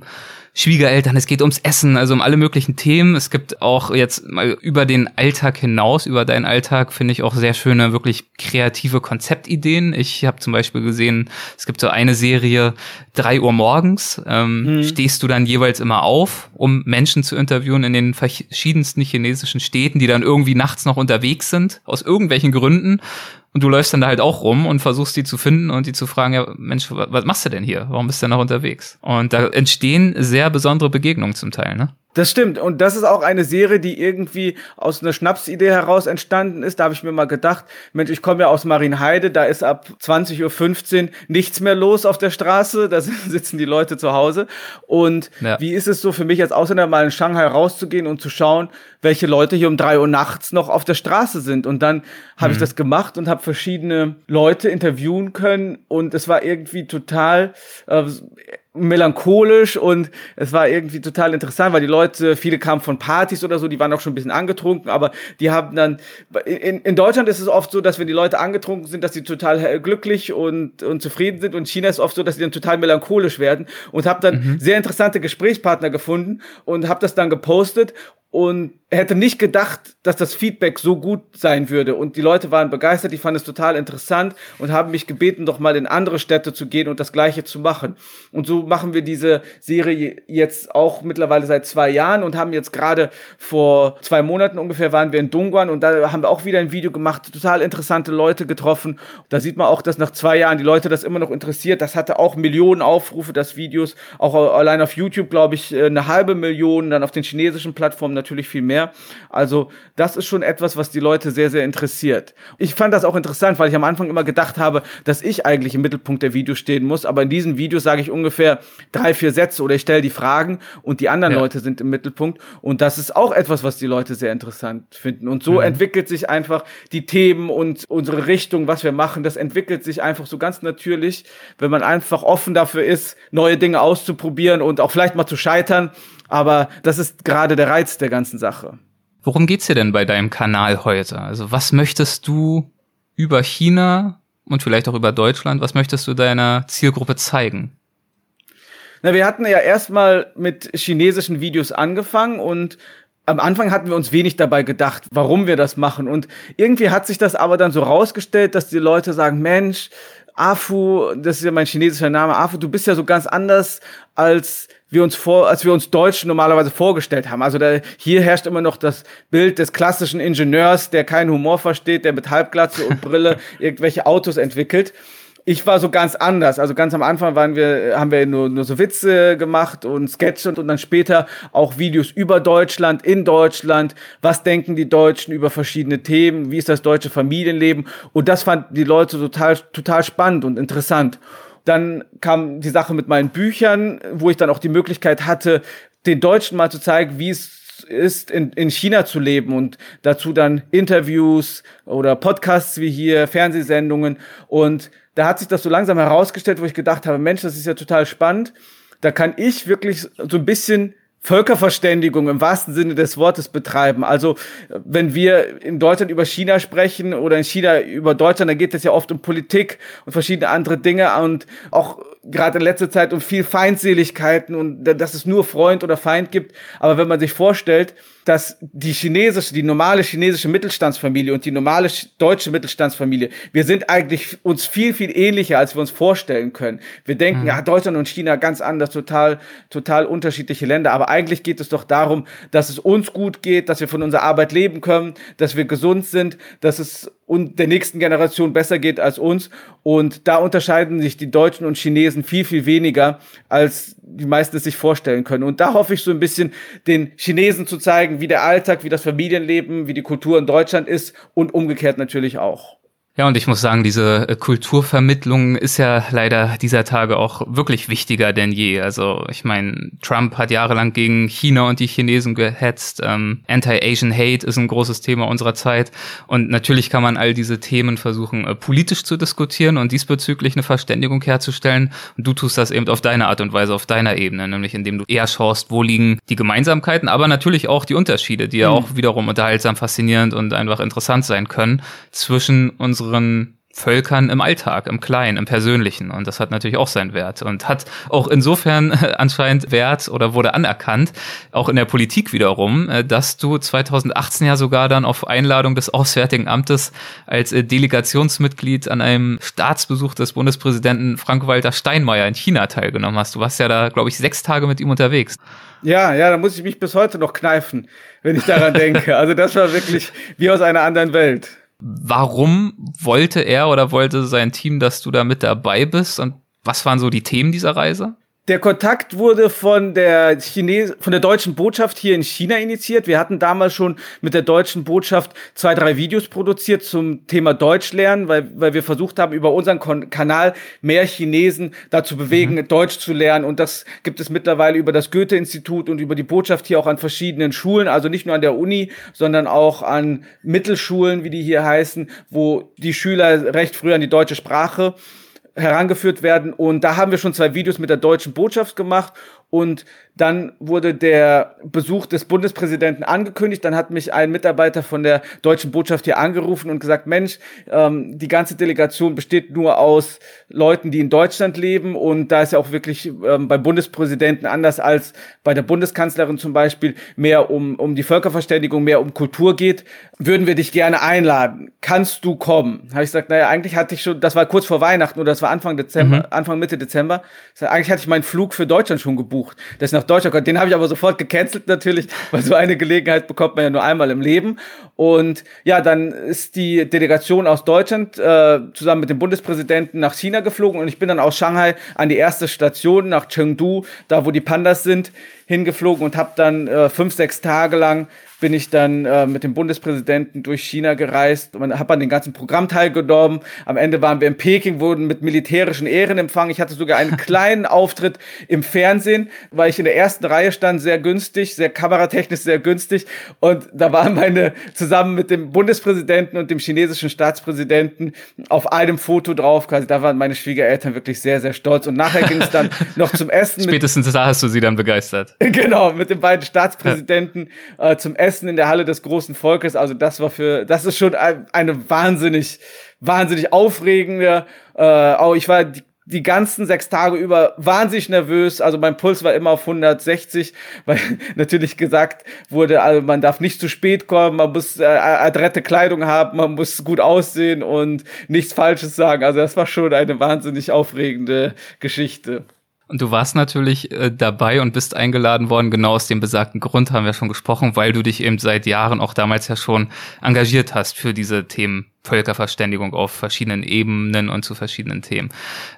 Schwiegereltern, es geht ums Essen, also um alle möglichen Themen. Es gibt auch jetzt mal über den Alltag hinaus, über deinen Alltag, finde ich auch sehr schöne, wirklich kreative Konzeptideen. Ich habe zum Beispiel gesehen, es gibt so eine Serie, drei Uhr morgens, ähm, mhm. stehst du dann jeweils immer auf, um Menschen zu interviewen in den verschiedensten chinesischen Städten, die dann irgendwie nachts noch unterwegs sind, aus irgendwelchen Gründen und du läufst dann da halt auch rum und versuchst die zu finden und die zu fragen, ja, Mensch, was machst du denn hier? Warum bist du denn noch unterwegs? Und da entstehen sehr besondere Begegnungen zum Teil, ne? Das stimmt. Und das ist auch eine Serie, die irgendwie aus einer Schnapsidee heraus entstanden ist. Da habe ich mir mal gedacht, Mensch, ich komme ja aus Marienheide, da ist ab 20.15 Uhr nichts mehr los auf der Straße, da sitzen die Leute zu Hause. Und ja. wie ist es so für mich als Ausländer mal in Shanghai rauszugehen und zu schauen, welche Leute hier um drei Uhr nachts noch auf der Straße sind? Und dann habe mhm. ich das gemacht und habe verschiedene Leute interviewen können und es war irgendwie total äh, melancholisch und es war irgendwie total interessant, weil die Leute, viele kamen von Partys oder so, die waren auch schon ein bisschen angetrunken, aber die haben dann, in, in Deutschland ist es oft so, dass wenn die Leute angetrunken sind, dass sie total glücklich und, und zufrieden sind und China ist oft so, dass sie dann total melancholisch werden und habe dann mhm. sehr interessante Gesprächspartner gefunden und habe das dann gepostet und hätte nicht gedacht, dass das Feedback so gut sein würde. Und die Leute waren begeistert, die fanden es total interessant und haben mich gebeten, doch mal in andere Städte zu gehen und das Gleiche zu machen. Und so machen wir diese Serie jetzt auch mittlerweile seit zwei Jahren und haben jetzt gerade vor zwei Monaten ungefähr waren wir in Dongguan und da haben wir auch wieder ein Video gemacht, total interessante Leute getroffen. Da sieht man auch, dass nach zwei Jahren die Leute das immer noch interessiert. Das hatte auch Millionen Aufrufe, das Videos, auch allein auf YouTube, glaube ich, eine halbe Million, dann auf den chinesischen Plattformen natürlich viel mehr. Also das ist schon etwas, was die Leute sehr, sehr interessiert. Ich fand das auch interessant, weil ich am Anfang immer gedacht habe, dass ich eigentlich im Mittelpunkt der Videos stehen muss. Aber in diesen Videos sage ich ungefähr drei, vier Sätze oder ich stelle die Fragen und die anderen ja. Leute sind im Mittelpunkt. Und das ist auch etwas, was die Leute sehr interessant finden. Und so mhm. entwickelt sich einfach die Themen und unsere Richtung, was wir machen, das entwickelt sich einfach so ganz natürlich, wenn man einfach offen dafür ist, neue Dinge auszuprobieren und auch vielleicht mal zu scheitern. Aber das ist gerade der Reiz der ganzen Sache. Worum geht's dir denn bei deinem Kanal heute? Also was möchtest du über China und vielleicht auch über Deutschland. Was möchtest du deiner Zielgruppe zeigen? Na, wir hatten ja erstmal mit chinesischen Videos angefangen und am Anfang hatten wir uns wenig dabei gedacht, warum wir das machen. Und irgendwie hat sich das aber dann so rausgestellt, dass die Leute sagen, Mensch, Afu, das ist ja mein chinesischer Name, Afu, du bist ja so ganz anders als wir uns vor, als wir uns Deutschen normalerweise vorgestellt haben. Also da, hier herrscht immer noch das Bild des klassischen Ingenieurs, der keinen Humor versteht, der mit Halbglatze und Brille irgendwelche Autos entwickelt ich war so ganz anders. Also ganz am Anfang waren wir, haben wir nur, nur so Witze gemacht und Sketche und, und dann später auch Videos über Deutschland, in Deutschland. Was denken die Deutschen über verschiedene Themen? Wie ist das deutsche Familienleben? Und das fanden die Leute total, total spannend und interessant. Dann kam die Sache mit meinen Büchern, wo ich dann auch die Möglichkeit hatte, den Deutschen mal zu zeigen, wie es ist, in, in China zu leben und dazu dann Interviews oder Podcasts wie hier, Fernsehsendungen und da hat sich das so langsam herausgestellt, wo ich gedacht habe, Mensch, das ist ja total spannend. Da kann ich wirklich so ein bisschen Völkerverständigung im wahrsten Sinne des Wortes betreiben. Also wenn wir in Deutschland über China sprechen oder in China über Deutschland, dann geht es ja oft um Politik und verschiedene andere Dinge und auch gerade in letzter Zeit um viel Feindseligkeiten und dass es nur Freund oder Feind gibt. Aber wenn man sich vorstellt, dass die chinesische, die normale chinesische Mittelstandsfamilie und die normale deutsche Mittelstandsfamilie, wir sind eigentlich uns viel, viel ähnlicher, als wir uns vorstellen können. Wir denken, mhm. ja, Deutschland und China ganz anders, total, total unterschiedliche Länder. Aber eigentlich geht es doch darum, dass es uns gut geht, dass wir von unserer Arbeit leben können, dass wir gesund sind, dass es und der nächsten Generation besser geht als uns. Und da unterscheiden sich die Deutschen und Chinesen viel, viel weniger, als die meisten es sich vorstellen können. Und da hoffe ich so ein bisschen den Chinesen zu zeigen, wie der Alltag, wie das Familienleben, wie die Kultur in Deutschland ist und umgekehrt natürlich auch. Ja, und ich muss sagen, diese äh, Kulturvermittlung ist ja leider dieser Tage auch wirklich wichtiger denn je. Also ich meine, Trump hat jahrelang gegen China und die Chinesen gehetzt. Ähm, Anti-Asian Hate ist ein großes Thema unserer Zeit. Und natürlich kann man all diese Themen versuchen, äh, politisch zu diskutieren und diesbezüglich eine Verständigung herzustellen. Und du tust das eben auf deine Art und Weise, auf deiner Ebene, nämlich indem du eher schaust, wo liegen die Gemeinsamkeiten, aber natürlich auch die Unterschiede, die ja mhm. auch wiederum unterhaltsam, faszinierend und einfach interessant sein können zwischen uns unseren Völkern im Alltag, im Kleinen, im Persönlichen. Und das hat natürlich auch seinen Wert und hat auch insofern anscheinend Wert oder wurde anerkannt, auch in der Politik wiederum, äh, dass du 2018 ja sogar dann auf Einladung des Auswärtigen Amtes als äh, Delegationsmitglied an einem Staatsbesuch des Bundespräsidenten Frank-Walter Steinmeier in China teilgenommen hast. Du warst ja da, glaube ich, sechs Tage mit ihm unterwegs. Ja, ja, da muss ich mich bis heute noch kneifen, wenn ich daran denke. Also das war wirklich wie aus einer anderen Welt. Warum wollte er oder wollte sein Team, dass du da mit dabei bist? Und was waren so die Themen dieser Reise? Der Kontakt wurde von der Chines von der deutschen Botschaft hier in China initiiert. Wir hatten damals schon mit der deutschen Botschaft zwei, drei Videos produziert zum Thema Deutsch lernen, weil, weil wir versucht haben, über unseren Kon Kanal mehr Chinesen dazu bewegen, mhm. Deutsch zu lernen. Und das gibt es mittlerweile über das Goethe-Institut und über die Botschaft hier auch an verschiedenen Schulen, also nicht nur an der Uni, sondern auch an Mittelschulen, wie die hier heißen, wo die Schüler recht früh an die deutsche Sprache herangeführt werden. Und da haben wir schon zwei Videos mit der deutschen Botschaft gemacht und dann wurde der Besuch des Bundespräsidenten angekündigt. Dann hat mich ein Mitarbeiter von der deutschen Botschaft hier angerufen und gesagt, Mensch, ähm, die ganze Delegation besteht nur aus Leuten, die in Deutschland leben. Und da ist ja auch wirklich ähm, beim Bundespräsidenten anders als bei der Bundeskanzlerin zum Beispiel mehr um, um die Völkerverständigung, mehr um Kultur geht, würden wir dich gerne einladen. Kannst du kommen? Habe ich gesagt, naja, eigentlich hatte ich schon, das war kurz vor Weihnachten oder das war Anfang Dezember, mhm. Anfang Mitte Dezember. Eigentlich hatte ich meinen Flug für Deutschland schon gebucht, dass ich nach Deutschland konnte. Den habe ich aber sofort gecancelt natürlich, weil so eine Gelegenheit bekommt man ja nur einmal im Leben. Und ja, dann ist die Delegation aus Deutschland äh, zusammen mit dem Bundespräsidenten nach China geflogen und ich bin dann aus Shanghai an die erste Station nach Chengdu, da wo die Pandas sind, hingeflogen und habe dann äh, fünf, sechs Tage lang bin ich dann äh, mit dem Bundespräsidenten durch China gereist und habe an dem ganzen Programm teilgenommen. Am Ende waren wir in Peking, wurden mit militärischen Ehren empfangen. Ich hatte sogar einen kleinen Auftritt im Fernsehen, weil ich in der ersten Reihe stand, sehr günstig, sehr kameratechnisch sehr günstig. Und da waren meine zusammen mit dem Bundespräsidenten und dem chinesischen Staatspräsidenten auf einem Foto drauf. Quasi, da waren meine Schwiegereltern wirklich sehr, sehr stolz. Und nachher ging es dann noch zum Essen. Spätestens da hast du sie dann begeistert. Genau, mit den beiden Staatspräsidenten äh, zum Essen in der Halle des großen Volkes. Also das war für, das ist schon eine wahnsinnig, wahnsinnig aufregende. Äh, auch ich war die, die ganzen sechs Tage über wahnsinnig nervös. Also mein Puls war immer auf 160, weil natürlich gesagt wurde, also man darf nicht zu spät kommen, man muss äh, adrette Kleidung haben, man muss gut aussehen und nichts Falsches sagen. Also das war schon eine wahnsinnig aufregende Geschichte. Und du warst natürlich äh, dabei und bist eingeladen worden, genau aus dem besagten Grund haben wir schon gesprochen, weil du dich eben seit Jahren auch damals ja schon engagiert hast für diese Themen Völkerverständigung auf verschiedenen Ebenen und zu verschiedenen Themen.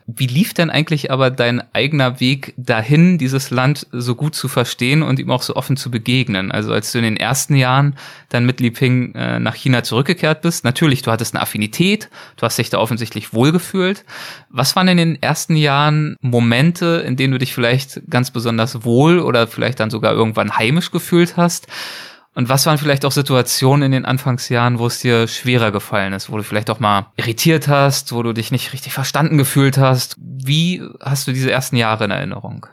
Wie lief denn eigentlich aber dein eigener Weg dahin, dieses Land so gut zu verstehen und ihm auch so offen zu begegnen? Also als du in den ersten Jahren dann mit Li Ping äh, nach China zurückgekehrt bist, natürlich, du hattest eine Affinität, du hast dich da offensichtlich wohlgefühlt. Was waren in den ersten Jahren Momente, in denen du dich vielleicht ganz besonders wohl oder vielleicht dann sogar irgendwann heimisch gefühlt hast? Und was waren vielleicht auch Situationen in den Anfangsjahren, wo es dir schwerer gefallen ist, wo du vielleicht auch mal irritiert hast, wo du dich nicht richtig verstanden gefühlt hast? Wie hast du diese ersten Jahre in Erinnerung?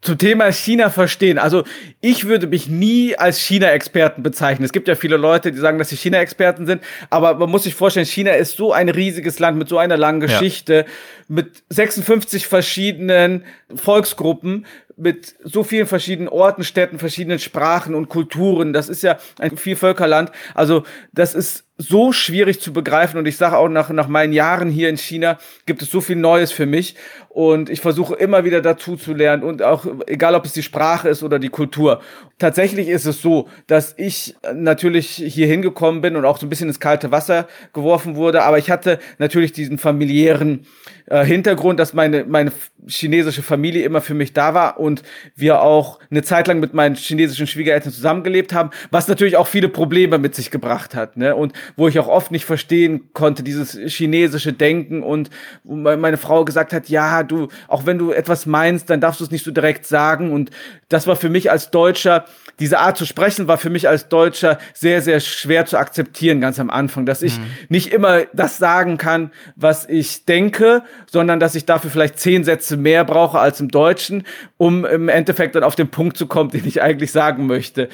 Zum Thema China verstehen. Also ich würde mich nie als China-Experten bezeichnen. Es gibt ja viele Leute, die sagen, dass sie China-Experten sind, aber man muss sich vorstellen, China ist so ein riesiges Land mit so einer langen Geschichte, ja. mit 56 verschiedenen Volksgruppen, mit so vielen verschiedenen Orten, Städten, verschiedenen Sprachen und Kulturen. Das ist ja ein Vielvölkerland. Also das ist so schwierig zu begreifen und ich sage auch nach, nach meinen Jahren hier in China gibt es so viel Neues für mich und ich versuche immer wieder dazu zu lernen und auch egal ob es die Sprache ist oder die Kultur. Tatsächlich ist es so, dass ich natürlich hier hingekommen bin und auch so ein bisschen ins kalte Wasser geworfen wurde, aber ich hatte natürlich diesen familiären äh, Hintergrund, dass meine, meine chinesische Familie immer für mich da war und wir auch eine Zeit lang mit meinen chinesischen Schwiegereltern zusammengelebt haben, was natürlich auch viele Probleme mit sich gebracht hat. Ne? Und wo ich auch oft nicht verstehen konnte, dieses chinesische Denken und meine Frau gesagt hat, ja, du, auch wenn du etwas meinst, dann darfst du es nicht so direkt sagen. Und das war für mich als Deutscher, diese Art zu sprechen, war für mich als Deutscher sehr, sehr schwer zu akzeptieren, ganz am Anfang, dass ich mhm. nicht immer das sagen kann, was ich denke, sondern dass ich dafür vielleicht zehn Sätze mehr brauche als im Deutschen, um im Endeffekt dann auf den Punkt zu kommen, den ich eigentlich sagen möchte.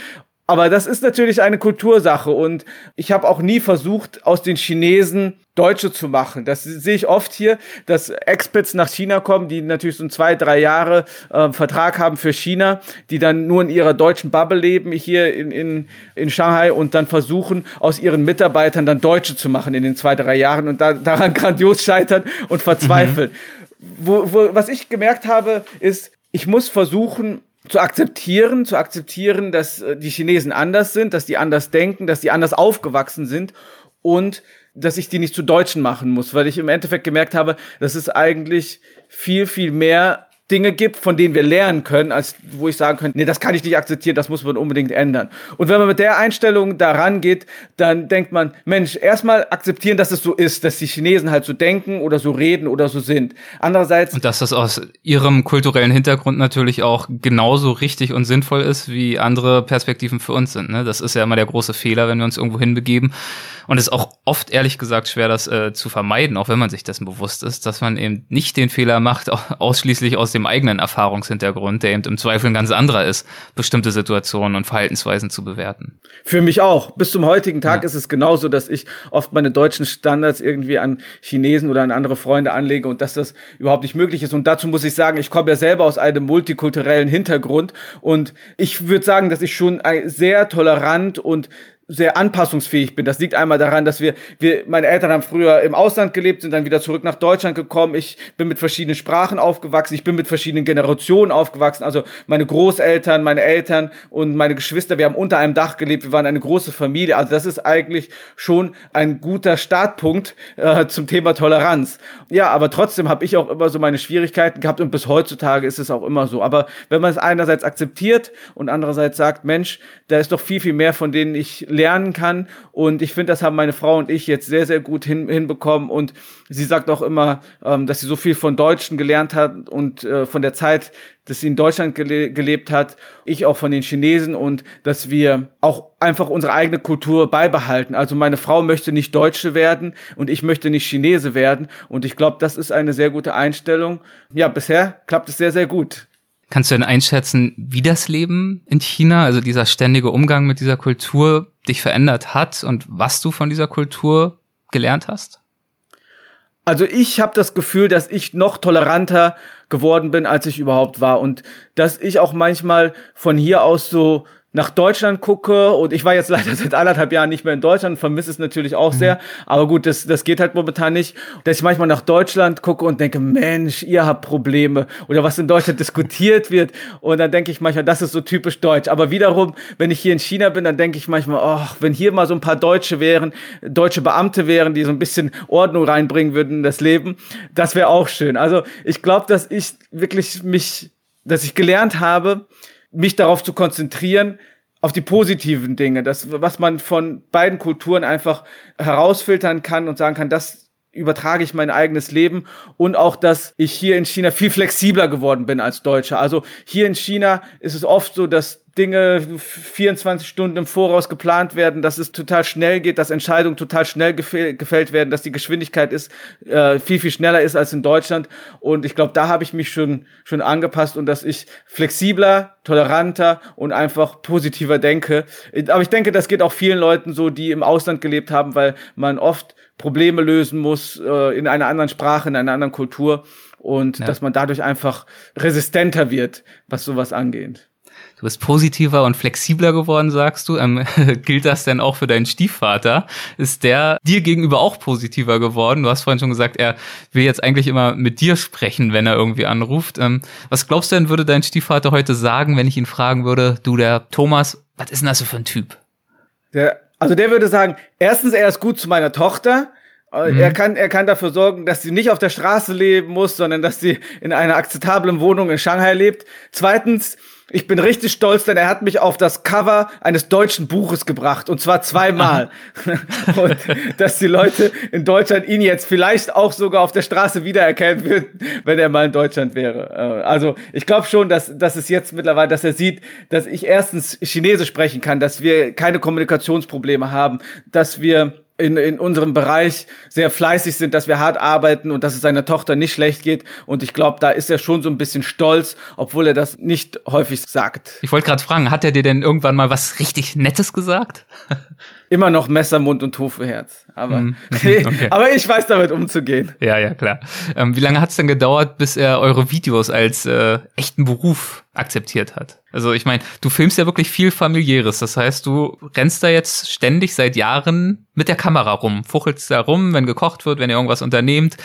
Aber das ist natürlich eine Kultursache und ich habe auch nie versucht, aus den Chinesen Deutsche zu machen. Das sehe ich oft hier, dass Expats nach China kommen, die natürlich so ein zwei, drei Jahre äh, Vertrag haben für China, die dann nur in ihrer deutschen Bubble leben hier in, in, in Shanghai und dann versuchen, aus ihren Mitarbeitern dann Deutsche zu machen in den zwei, drei Jahren und da, daran grandios scheitern und verzweifeln. Mhm. Wo, wo, was ich gemerkt habe, ist, ich muss versuchen, zu akzeptieren, zu akzeptieren, dass äh, die Chinesen anders sind, dass die anders denken, dass die anders aufgewachsen sind und dass ich die nicht zu Deutschen machen muss, weil ich im Endeffekt gemerkt habe, dass es eigentlich viel, viel mehr Dinge gibt, von denen wir lernen können, als wo ich sagen könnte, nee, das kann ich nicht akzeptieren, das muss man unbedingt ändern. Und wenn man mit der Einstellung daran geht, dann denkt man, Mensch, erstmal akzeptieren, dass es so ist, dass die Chinesen halt so denken oder so reden oder so sind. Andererseits. Und dass das aus ihrem kulturellen Hintergrund natürlich auch genauso richtig und sinnvoll ist, wie andere Perspektiven für uns sind. Ne? Das ist ja immer der große Fehler, wenn wir uns irgendwo hinbegeben. Und es ist auch oft ehrlich gesagt schwer, das äh, zu vermeiden, auch wenn man sich dessen bewusst ist, dass man eben nicht den Fehler macht, ausschließlich aus dem eigenen Erfahrungshintergrund, der eben im Zweifel ein ganz anderer ist, bestimmte Situationen und Verhaltensweisen zu bewerten. Für mich auch. Bis zum heutigen Tag ja. ist es genauso, dass ich oft meine deutschen Standards irgendwie an Chinesen oder an andere Freunde anlege und dass das überhaupt nicht möglich ist. Und dazu muss ich sagen, ich komme ja selber aus einem multikulturellen Hintergrund und ich würde sagen, dass ich schon sehr tolerant und sehr anpassungsfähig bin. Das liegt einmal daran, dass wir, wir, meine Eltern haben früher im Ausland gelebt, sind dann wieder zurück nach Deutschland gekommen. Ich bin mit verschiedenen Sprachen aufgewachsen. Ich bin mit verschiedenen Generationen aufgewachsen. Also meine Großeltern, meine Eltern und meine Geschwister, wir haben unter einem Dach gelebt. Wir waren eine große Familie. Also das ist eigentlich schon ein guter Startpunkt äh, zum Thema Toleranz. Ja, aber trotzdem habe ich auch immer so meine Schwierigkeiten gehabt und bis heutzutage ist es auch immer so. Aber wenn man es einerseits akzeptiert und andererseits sagt, Mensch, da ist doch viel, viel mehr, von denen ich lernen kann. Und ich finde, das haben meine Frau und ich jetzt sehr, sehr gut hin, hinbekommen. Und sie sagt auch immer, ähm, dass sie so viel von Deutschen gelernt hat und äh, von der Zeit, dass sie in Deutschland gele gelebt hat, ich auch von den Chinesen und dass wir auch einfach unsere eigene Kultur beibehalten. Also meine Frau möchte nicht Deutsche werden und ich möchte nicht Chinese werden. Und ich glaube, das ist eine sehr gute Einstellung. Ja, bisher klappt es sehr, sehr gut. Kannst du denn einschätzen, wie das Leben in China, also dieser ständige Umgang mit dieser Kultur, dich verändert hat und was du von dieser Kultur gelernt hast? Also ich habe das Gefühl, dass ich noch toleranter geworden bin, als ich überhaupt war und dass ich auch manchmal von hier aus so nach Deutschland gucke und ich war jetzt leider seit anderthalb Jahren nicht mehr in Deutschland, vermisse es natürlich auch mhm. sehr, aber gut, das, das geht halt momentan nicht, dass ich manchmal nach Deutschland gucke und denke, Mensch, ihr habt Probleme oder was in Deutschland diskutiert wird und dann denke ich manchmal, das ist so typisch deutsch, aber wiederum, wenn ich hier in China bin, dann denke ich manchmal, oh, wenn hier mal so ein paar Deutsche wären, deutsche Beamte wären, die so ein bisschen Ordnung reinbringen würden in das Leben, das wäre auch schön. Also ich glaube, dass ich wirklich mich, dass ich gelernt habe, mich darauf zu konzentrieren, auf die positiven Dinge, das, was man von beiden Kulturen einfach herausfiltern kann und sagen kann, das übertrage ich mein eigenes Leben und auch, dass ich hier in China viel flexibler geworden bin als Deutscher. Also hier in China ist es oft so, dass Dinge 24 Stunden im Voraus geplant werden, dass es total schnell geht, dass Entscheidungen total schnell gefällt werden, dass die Geschwindigkeit ist äh, viel viel schneller ist als in Deutschland und ich glaube, da habe ich mich schon schon angepasst und dass ich flexibler, toleranter und einfach positiver denke. Aber ich denke, das geht auch vielen Leuten so, die im Ausland gelebt haben, weil man oft Probleme lösen muss äh, in einer anderen Sprache, in einer anderen Kultur und ja. dass man dadurch einfach resistenter wird, was sowas angeht. Du bist positiver und flexibler geworden, sagst du. Ähm, gilt das denn auch für deinen Stiefvater? Ist der dir gegenüber auch positiver geworden? Du hast vorhin schon gesagt, er will jetzt eigentlich immer mit dir sprechen, wenn er irgendwie anruft. Ähm, was glaubst du denn, würde dein Stiefvater heute sagen, wenn ich ihn fragen würde, du, der Thomas, was ist denn das so für ein Typ? Der, also der würde sagen, erstens, er ist gut zu meiner Tochter. Äh, mhm. Er kann, er kann dafür sorgen, dass sie nicht auf der Straße leben muss, sondern dass sie in einer akzeptablen Wohnung in Shanghai lebt. Zweitens, ich bin richtig stolz, denn er hat mich auf das Cover eines deutschen Buches gebracht und zwar zweimal. und dass die Leute in Deutschland ihn jetzt vielleicht auch sogar auf der Straße wiedererkennen würden, wenn er mal in Deutschland wäre. Äh, also ich glaube schon, dass, dass es jetzt mittlerweile, dass er sieht, dass ich erstens Chinesisch sprechen kann, dass wir keine Kommunikationsprobleme haben, dass wir in, in unserem Bereich sehr fleißig sind, dass wir hart arbeiten und dass es seiner Tochter nicht schlecht geht. Und ich glaube, da ist er schon so ein bisschen stolz, obwohl er das nicht häufig sagt. Ich wollte gerade fragen, hat er dir denn irgendwann mal was richtig Nettes gesagt? Immer noch Messer, Mund und Hufeherz. Aber, mm, okay. aber ich weiß damit umzugehen. Ja, ja, klar. Ähm, wie lange hat es denn gedauert, bis er eure Videos als äh, echten Beruf akzeptiert hat? Also ich meine, du filmst ja wirklich viel familiäres. Das heißt, du rennst da jetzt ständig seit Jahren mit der Kamera rum, fuchelst da rum, wenn gekocht wird, wenn ihr irgendwas unternehmt.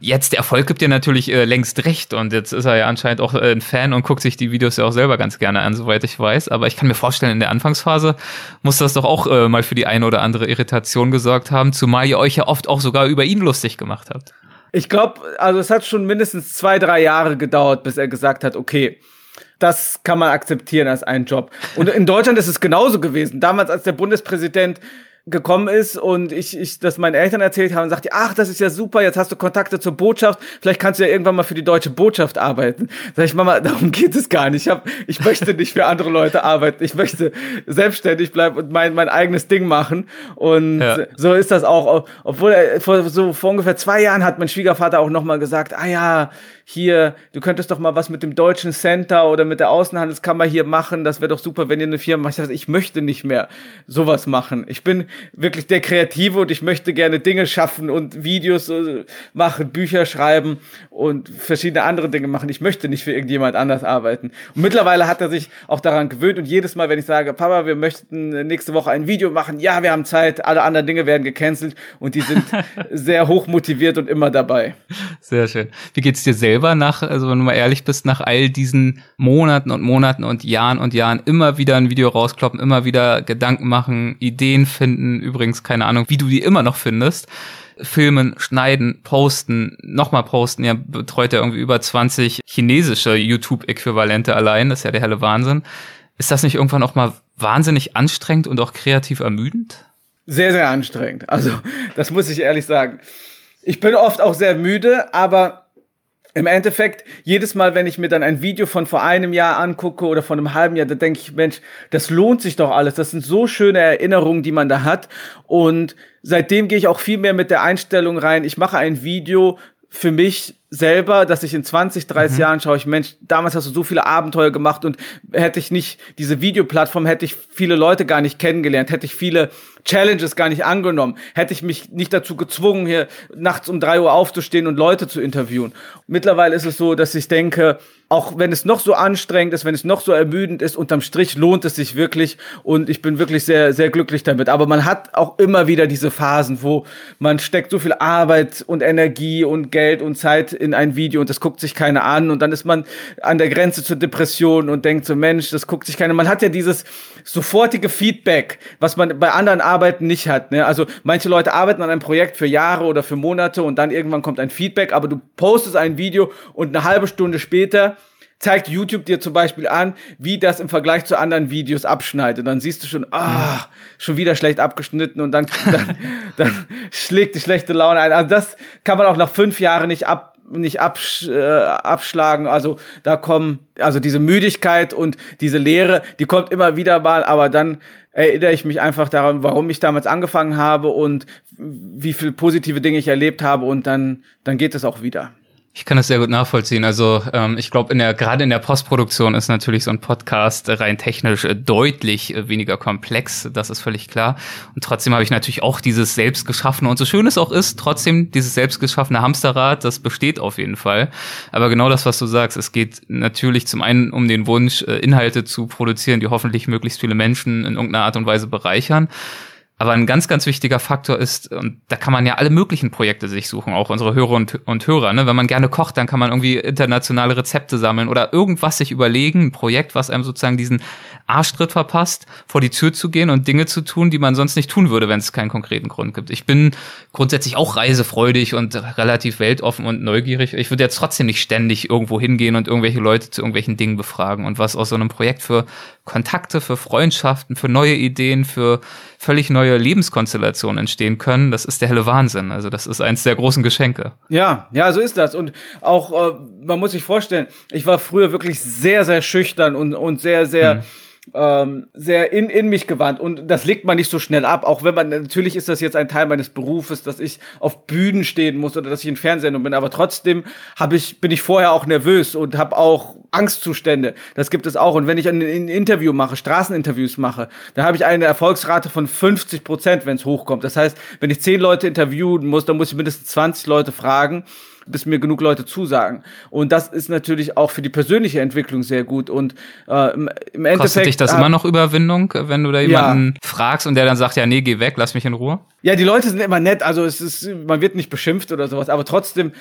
Jetzt der Erfolg gibt dir natürlich äh, längst recht und jetzt ist er ja anscheinend auch äh, ein Fan und guckt sich die Videos ja auch selber ganz gerne an, soweit ich weiß. Aber ich kann mir vorstellen, in der Anfangsphase muss das doch auch äh, mal für die eine oder andere Irritation gesorgt haben, zumal ihr euch ja oft auch sogar über ihn lustig gemacht habt. Ich glaube, also es hat schon mindestens zwei, drei Jahre gedauert, bis er gesagt hat, okay, das kann man akzeptieren als einen Job. Und in Deutschland ist es genauso gewesen. Damals, als der Bundespräsident gekommen ist und ich, ich das meinen Eltern erzählt habe und sagte, ach, das ist ja super, jetzt hast du Kontakte zur Botschaft, vielleicht kannst du ja irgendwann mal für die deutsche Botschaft arbeiten. Sag ich, Mama, darum geht es gar nicht. Ich, hab, ich möchte nicht für andere Leute arbeiten. Ich möchte selbstständig bleiben und mein, mein eigenes Ding machen. Und ja. so ist das auch. Obwohl er vor, so vor ungefähr zwei Jahren hat mein Schwiegervater auch nochmal gesagt, ah ja, hier, du könntest doch mal was mit dem deutschen Center oder mit der Außenhandelskammer hier machen. Das wäre doch super, wenn ihr eine Firma macht. Ich möchte nicht mehr sowas machen. Ich bin wirklich der Kreative und ich möchte gerne Dinge schaffen und Videos äh, machen, Bücher schreiben und verschiedene andere Dinge machen. Ich möchte nicht für irgendjemand anders arbeiten. Und mittlerweile hat er sich auch daran gewöhnt und jedes Mal, wenn ich sage, Papa, wir möchten nächste Woche ein Video machen, ja, wir haben Zeit, alle anderen Dinge werden gecancelt und die sind sehr hoch motiviert und immer dabei. Sehr schön. Wie geht's dir selber? Selber nach, also wenn du mal ehrlich bist, nach all diesen Monaten und Monaten und Jahren und Jahren immer wieder ein Video rauskloppen, immer wieder Gedanken machen, Ideen finden, übrigens keine Ahnung, wie du die immer noch findest. Filmen, schneiden, posten, nochmal posten. Ihr betreut ja irgendwie über 20 chinesische YouTube-Äquivalente allein. Das ist ja der helle Wahnsinn. Ist das nicht irgendwann auch mal wahnsinnig anstrengend und auch kreativ ermüdend? Sehr, sehr anstrengend. Also, das muss ich ehrlich sagen. Ich bin oft auch sehr müde, aber im Endeffekt, jedes Mal, wenn ich mir dann ein Video von vor einem Jahr angucke oder von einem halben Jahr, da denke ich, Mensch, das lohnt sich doch alles. Das sind so schöne Erinnerungen, die man da hat. Und seitdem gehe ich auch viel mehr mit der Einstellung rein, ich mache ein Video für mich, selber, dass ich in 20, 30 mhm. Jahren schaue ich, Mensch, damals hast du so viele Abenteuer gemacht und hätte ich nicht diese Videoplattform, hätte ich viele Leute gar nicht kennengelernt, hätte ich viele Challenges gar nicht angenommen, hätte ich mich nicht dazu gezwungen, hier nachts um drei Uhr aufzustehen und Leute zu interviewen. Mittlerweile ist es so, dass ich denke, auch wenn es noch so anstrengend ist, wenn es noch so ermüdend ist, unterm Strich lohnt es sich wirklich und ich bin wirklich sehr, sehr glücklich damit. Aber man hat auch immer wieder diese Phasen, wo man steckt so viel Arbeit und Energie und Geld und Zeit in ein Video und das guckt sich keiner an und dann ist man an der Grenze zur Depression und denkt so, Mensch, das guckt sich keiner. Man hat ja dieses sofortige Feedback, was man bei anderen Arbeiten nicht hat. Ne? Also manche Leute arbeiten an einem Projekt für Jahre oder für Monate und dann irgendwann kommt ein Feedback, aber du postest ein Video und eine halbe Stunde später zeigt YouTube dir zum Beispiel an, wie das im Vergleich zu anderen Videos abschneidet. Und dann siehst du schon, ah, schon wieder schlecht abgeschnitten und dann, dann, dann schlägt die schlechte Laune ein. Also das kann man auch nach fünf Jahren nicht ab nicht absch äh, abschlagen. Also da kommen, also diese Müdigkeit und diese Leere, die kommt immer wieder mal, aber dann erinnere ich mich einfach daran, warum ich damals angefangen habe und wie viele positive Dinge ich erlebt habe und dann, dann geht es auch wieder. Ich kann das sehr gut nachvollziehen. Also ähm, ich glaube, in der gerade in der Postproduktion ist natürlich so ein Podcast rein technisch äh, deutlich äh, weniger komplex. Das ist völlig klar. Und trotzdem habe ich natürlich auch dieses selbstgeschaffene und so schön es auch ist, trotzdem dieses selbstgeschaffene Hamsterrad, das besteht auf jeden Fall. Aber genau das, was du sagst, es geht natürlich zum einen um den Wunsch, äh, Inhalte zu produzieren, die hoffentlich möglichst viele Menschen in irgendeiner Art und Weise bereichern. Aber ein ganz, ganz wichtiger Faktor ist, und da kann man ja alle möglichen Projekte sich suchen, auch unsere Hörer und, und Hörer. Ne? Wenn man gerne kocht, dann kann man irgendwie internationale Rezepte sammeln oder irgendwas sich überlegen, ein Projekt, was einem sozusagen diesen Arschtritt verpasst, vor die Tür zu gehen und Dinge zu tun, die man sonst nicht tun würde, wenn es keinen konkreten Grund gibt. Ich bin grundsätzlich auch reisefreudig und relativ weltoffen und neugierig. Ich würde jetzt trotzdem nicht ständig irgendwo hingehen und irgendwelche Leute zu irgendwelchen Dingen befragen. Und was aus so einem Projekt für Kontakte, für Freundschaften, für neue Ideen, für völlig neue Lebenskonstellationen entstehen können, das ist der helle Wahnsinn. Also das ist eins der großen Geschenke. Ja, ja, so ist das. Und auch, äh, man muss sich vorstellen, ich war früher wirklich sehr, sehr schüchtern und, und sehr, sehr. Hm ähm, sehr in, in mich gewandt. Und das legt man nicht so schnell ab, auch wenn man, natürlich ist das jetzt ein Teil meines Berufes, dass ich auf Bühnen stehen muss oder dass ich in Fernsehsendungen bin, aber trotzdem habe ich, bin ich vorher auch nervös und habe auch Angstzustände, das gibt es auch. Und wenn ich ein, ein Interview mache, Straßeninterviews mache, dann habe ich eine Erfolgsrate von 50 Prozent, wenn es hochkommt, das heißt, wenn ich zehn Leute interviewen muss, dann muss ich mindestens 20 Leute fragen bis mir genug Leute zusagen. Und das ist natürlich auch für die persönliche Entwicklung sehr gut. Und äh, im, Endeffekt. Kostet dich das äh, immer noch Überwindung, wenn du da jemanden ja. fragst und der dann sagt, ja, nee, geh weg, lass mich in Ruhe? Ja, die Leute sind immer nett, also es ist, man wird nicht beschimpft oder sowas, aber trotzdem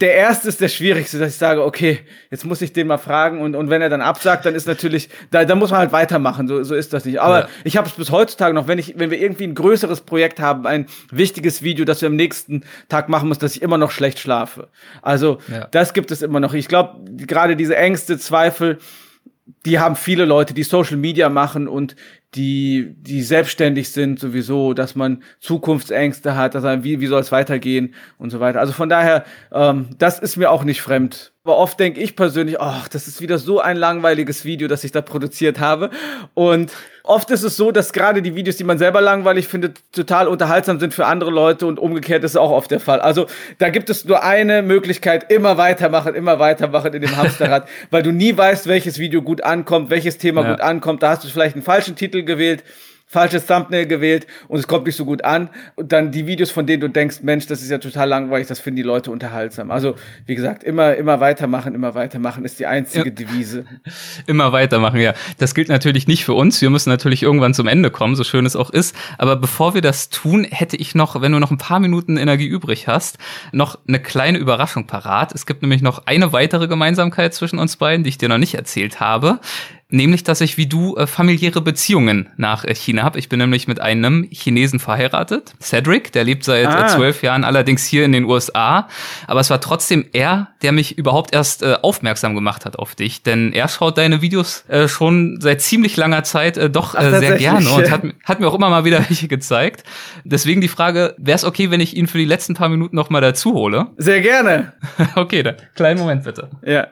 der erste ist der schwierigste, dass ich sage, okay, jetzt muss ich den mal fragen und, und wenn er dann absagt, dann ist natürlich, da, da muss man halt weitermachen, so, so ist das nicht. Aber ja. ich habe es bis heutzutage noch, wenn ich, wenn wir irgendwie ein größeres Projekt haben, ein wichtiges Video, das wir am nächsten Tag machen müssen, dass ich immer noch schlecht schlafe. Also ja. das gibt es immer noch. Ich glaube, gerade diese Ängste, Zweifel, die haben viele Leute, die Social Media machen und die, die selbstständig sind sowieso, dass man Zukunftsängste hat, dass man, wie, wie soll es weitergehen und so weiter. Also von daher, ähm, das ist mir auch nicht fremd. Aber oft denke ich persönlich, ach, das ist wieder so ein langweiliges Video, das ich da produziert habe. Und oft ist es so, dass gerade die Videos, die man selber langweilig findet, total unterhaltsam sind für andere Leute und umgekehrt ist auch oft der Fall. Also da gibt es nur eine Möglichkeit, immer weitermachen, immer weitermachen in dem Hamsterrad, weil du nie weißt, welches Video gut ankommt, welches Thema ja. gut ankommt. Da hast du vielleicht einen falschen Titel gewählt falsches Thumbnail gewählt und es kommt nicht so gut an. Und dann die Videos, von denen du denkst, Mensch, das ist ja total langweilig, das finden die Leute unterhaltsam. Also, wie gesagt, immer, immer weitermachen, immer weitermachen ist die einzige ja. Devise. immer weitermachen, ja. Das gilt natürlich nicht für uns. Wir müssen natürlich irgendwann zum Ende kommen, so schön es auch ist. Aber bevor wir das tun, hätte ich noch, wenn du noch ein paar Minuten Energie übrig hast, noch eine kleine Überraschung parat. Es gibt nämlich noch eine weitere Gemeinsamkeit zwischen uns beiden, die ich dir noch nicht erzählt habe. Nämlich, dass ich wie du äh, familiäre Beziehungen nach äh, China habe. Ich bin nämlich mit einem Chinesen verheiratet, Cedric, der lebt seit äh, ah. zwölf Jahren allerdings hier in den USA. Aber es war trotzdem er, der mich überhaupt erst äh, aufmerksam gemacht hat auf dich. Denn er schaut deine Videos äh, schon seit ziemlich langer Zeit äh, doch äh, sehr gerne und hat, hat, mir auch immer mal wieder welche gezeigt. Deswegen die Frage, wäre es okay, wenn ich ihn für die letzten paar Minuten noch mal dazu hole? Sehr gerne. okay, dann kleinen Moment bitte. Ja.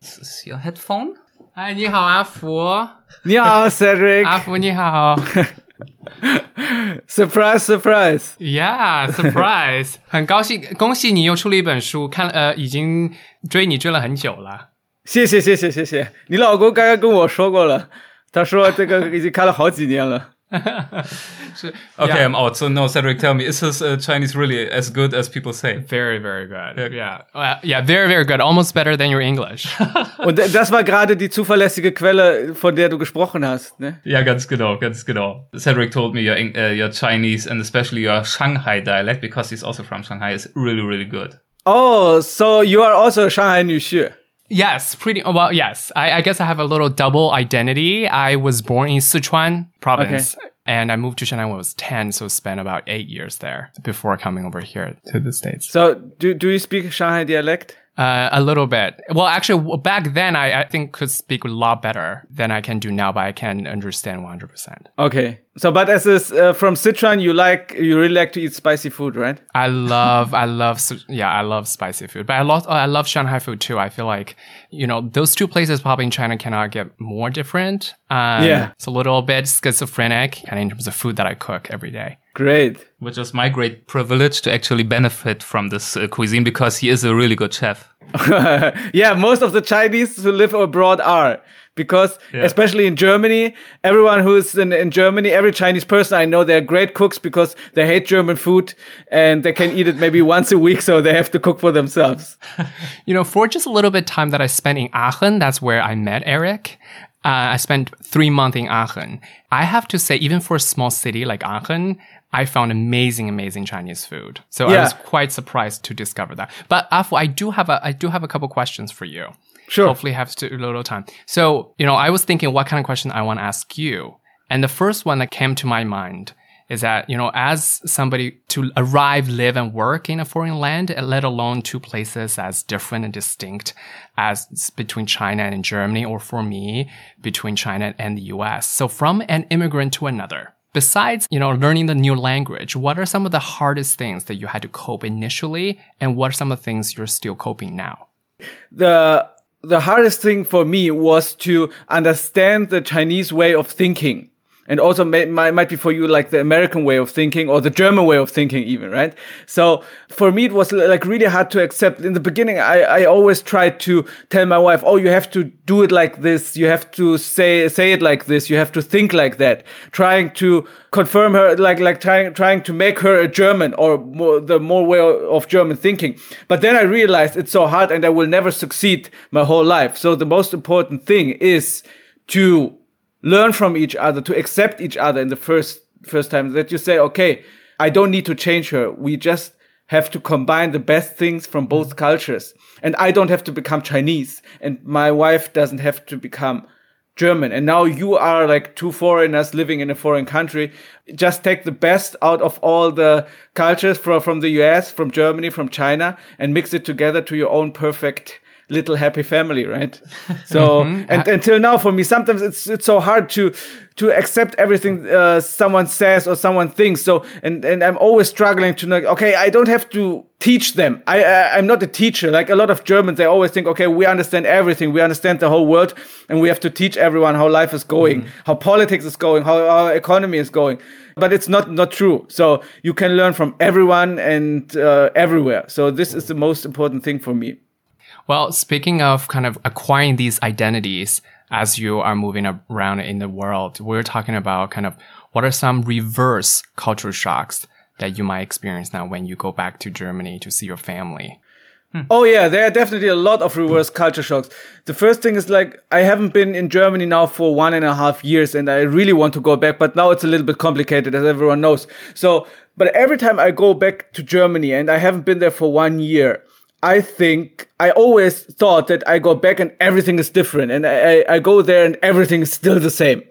Das ist Ihr Headphone. 哎，你好，阿福。你好，Cedric。阿福，你好。surprise, surprise. Yeah, surprise！很高兴，恭喜你又出了一本书，看呃，已经追你追了很久了。谢谢，谢谢，谢谢。你老公刚刚跟我说过了，他说这个已经看了好几年了。okay, yeah. I'm out. So no, Cedric, tell me, is his uh, Chinese really as good as people say? Very, very good. Yeah, yeah, yeah very, very good. Almost better than your English. Und das war gerade die zuverlässige Quelle, von der du gesprochen hast, ne? Ja, ganz genau, ganz genau. Cedric told me your uh, your Chinese and especially your Shanghai dialect because he's also from Shanghai is really, really good. Oh, so you are also Shanghai 女婿. Yes, pretty well. Yes, I, I, guess I have a little double identity. I was born in Sichuan province, okay. and I moved to Shanghai when I was ten, so spent about eight years there before coming over here to the states. So, do do you speak Shanghai dialect? Uh, a little bit. Well, actually, back then I, I think could speak a lot better than I can do now, but I can understand 100%. Okay. So, but as is uh, from Sichuan, you like you really like to eat spicy food, right? I love, I love, yeah, I love spicy food. But I love, I love Shanghai food too. I feel like you know those two places probably in China cannot get more different. Um, yeah, it's a little bit schizophrenic, and in terms of food that I cook every day. Great. Which is my great privilege to actually benefit from this uh, cuisine because he is a really good chef. yeah, most of the Chinese who live abroad are because yeah. especially in Germany, everyone who's in, in Germany, every Chinese person I know, they're great cooks because they hate German food and they can eat it maybe once a week, so they have to cook for themselves. you know, for just a little bit time that I spent in Aachen, that's where I met Eric. Uh, I spent three months in Aachen. I have to say, even for a small city like Aachen, I found amazing, amazing Chinese food. So yeah. I was quite surprised to discover that. But Afu, I do have a, I do have a couple questions for you. Sure. Hopefully have a little time. So, you know, I was thinking what kind of question I want to ask you. And the first one that came to my mind is that, you know, as somebody to arrive, live and work in a foreign land, let alone two places as different and distinct as between China and Germany, or for me, between China and the US. So from an immigrant to another, besides, you know, learning the new language, what are some of the hardest things that you had to cope initially? And what are some of the things you're still coping now? The the hardest thing for me was to understand the Chinese way of thinking. And also may, might be for you like the American way of thinking or the German way of thinking even, right? So for me, it was like really hard to accept. In the beginning, I, I always tried to tell my wife, oh, you have to do it like this. You have to say, say it like this. You have to think like that. Trying to confirm her, like, like trying, trying to make her a German or more, the more way of German thinking. But then I realized it's so hard and I will never succeed my whole life. So the most important thing is to learn from each other, to accept each other in the first, first time that you say, okay, I don't need to change her. We just have to combine the best things from both mm. cultures. And I don't have to become Chinese and my wife doesn't have to become German. And now you are like two foreigners living in a foreign country. Just take the best out of all the cultures from, from the US, from Germany, from China, and mix it together to your own perfect little happy family, right? So, mm-hmm. and until now, for me, sometimes it's it's so hard to to accept everything uh, someone says or someone thinks. So, and and I'm always struggling to know. Okay, I don't have to teach them. I, I I'm not a teacher. Like a lot of Germans, they always think, okay, we understand everything. We understand the whole world, and we have to teach everyone how life is going, mm-hmm. how politics is going, how our economy is going. But it's not not true. So you can learn from everyone and uh, everywhere. So this is the most important thing for me. Well, speaking of kind of acquiring these identities as you are moving around in the world, we're talking about kind of what are some reverse cultural shocks that you might experience now when you go back to Germany to see your family? Hmm. Oh yeah, there are definitely a lot of reverse culture shocks. The first thing is like I haven't been in Germany now for one and a half years, and I really want to go back, but now it's a little bit complicated, as everyone knows. So, but every time I go back to Germany, and I haven't been there for one year, I think I always thought that I go back and everything is different, and I, I go there and everything is still the same.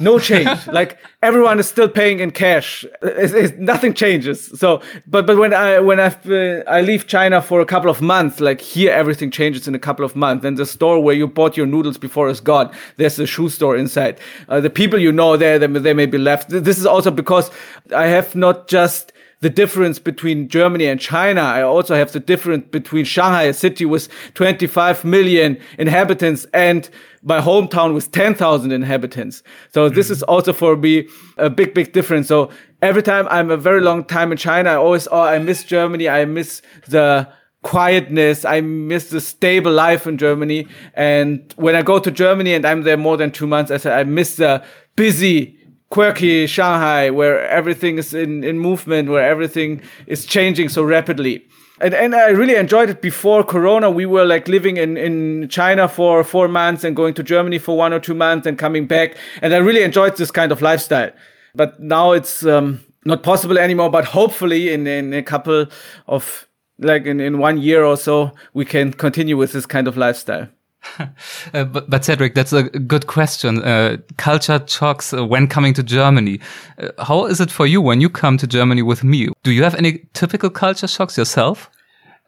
No change. like everyone is still paying in cash. It's, it's, nothing changes. So, but but when I when I uh, I leave China for a couple of months, like here everything changes in a couple of months. And the store where you bought your noodles before is gone. There's a shoe store inside. Uh, the people you know there, they, they may be left. This is also because I have not just the difference between Germany and China. I also have the difference between Shanghai, a city with 25 million inhabitants, and my hometown with 10,000 inhabitants. So this mm-hmm. is also for me a big, big difference. So every time I'm a very long time in China, I always, oh, I miss Germany. I miss the quietness. I miss the stable life in Germany. And when I go to Germany and I'm there more than two months, I said, I miss the busy, quirky Shanghai where everything is in, in movement, where everything is changing so rapidly. And, and I really enjoyed it before Corona. We were like living in, in China for four months and going to Germany for one or two months and coming back. And I really enjoyed this kind of lifestyle. But now it's um, not possible anymore. But hopefully in, in a couple of like in, in one year or so, we can continue with this kind of lifestyle. uh, but, but, Cedric, that's a good question. Uh, culture shocks uh, when coming to Germany. Uh, how is it for you when you come to Germany with me? Do you have any typical culture shocks yourself?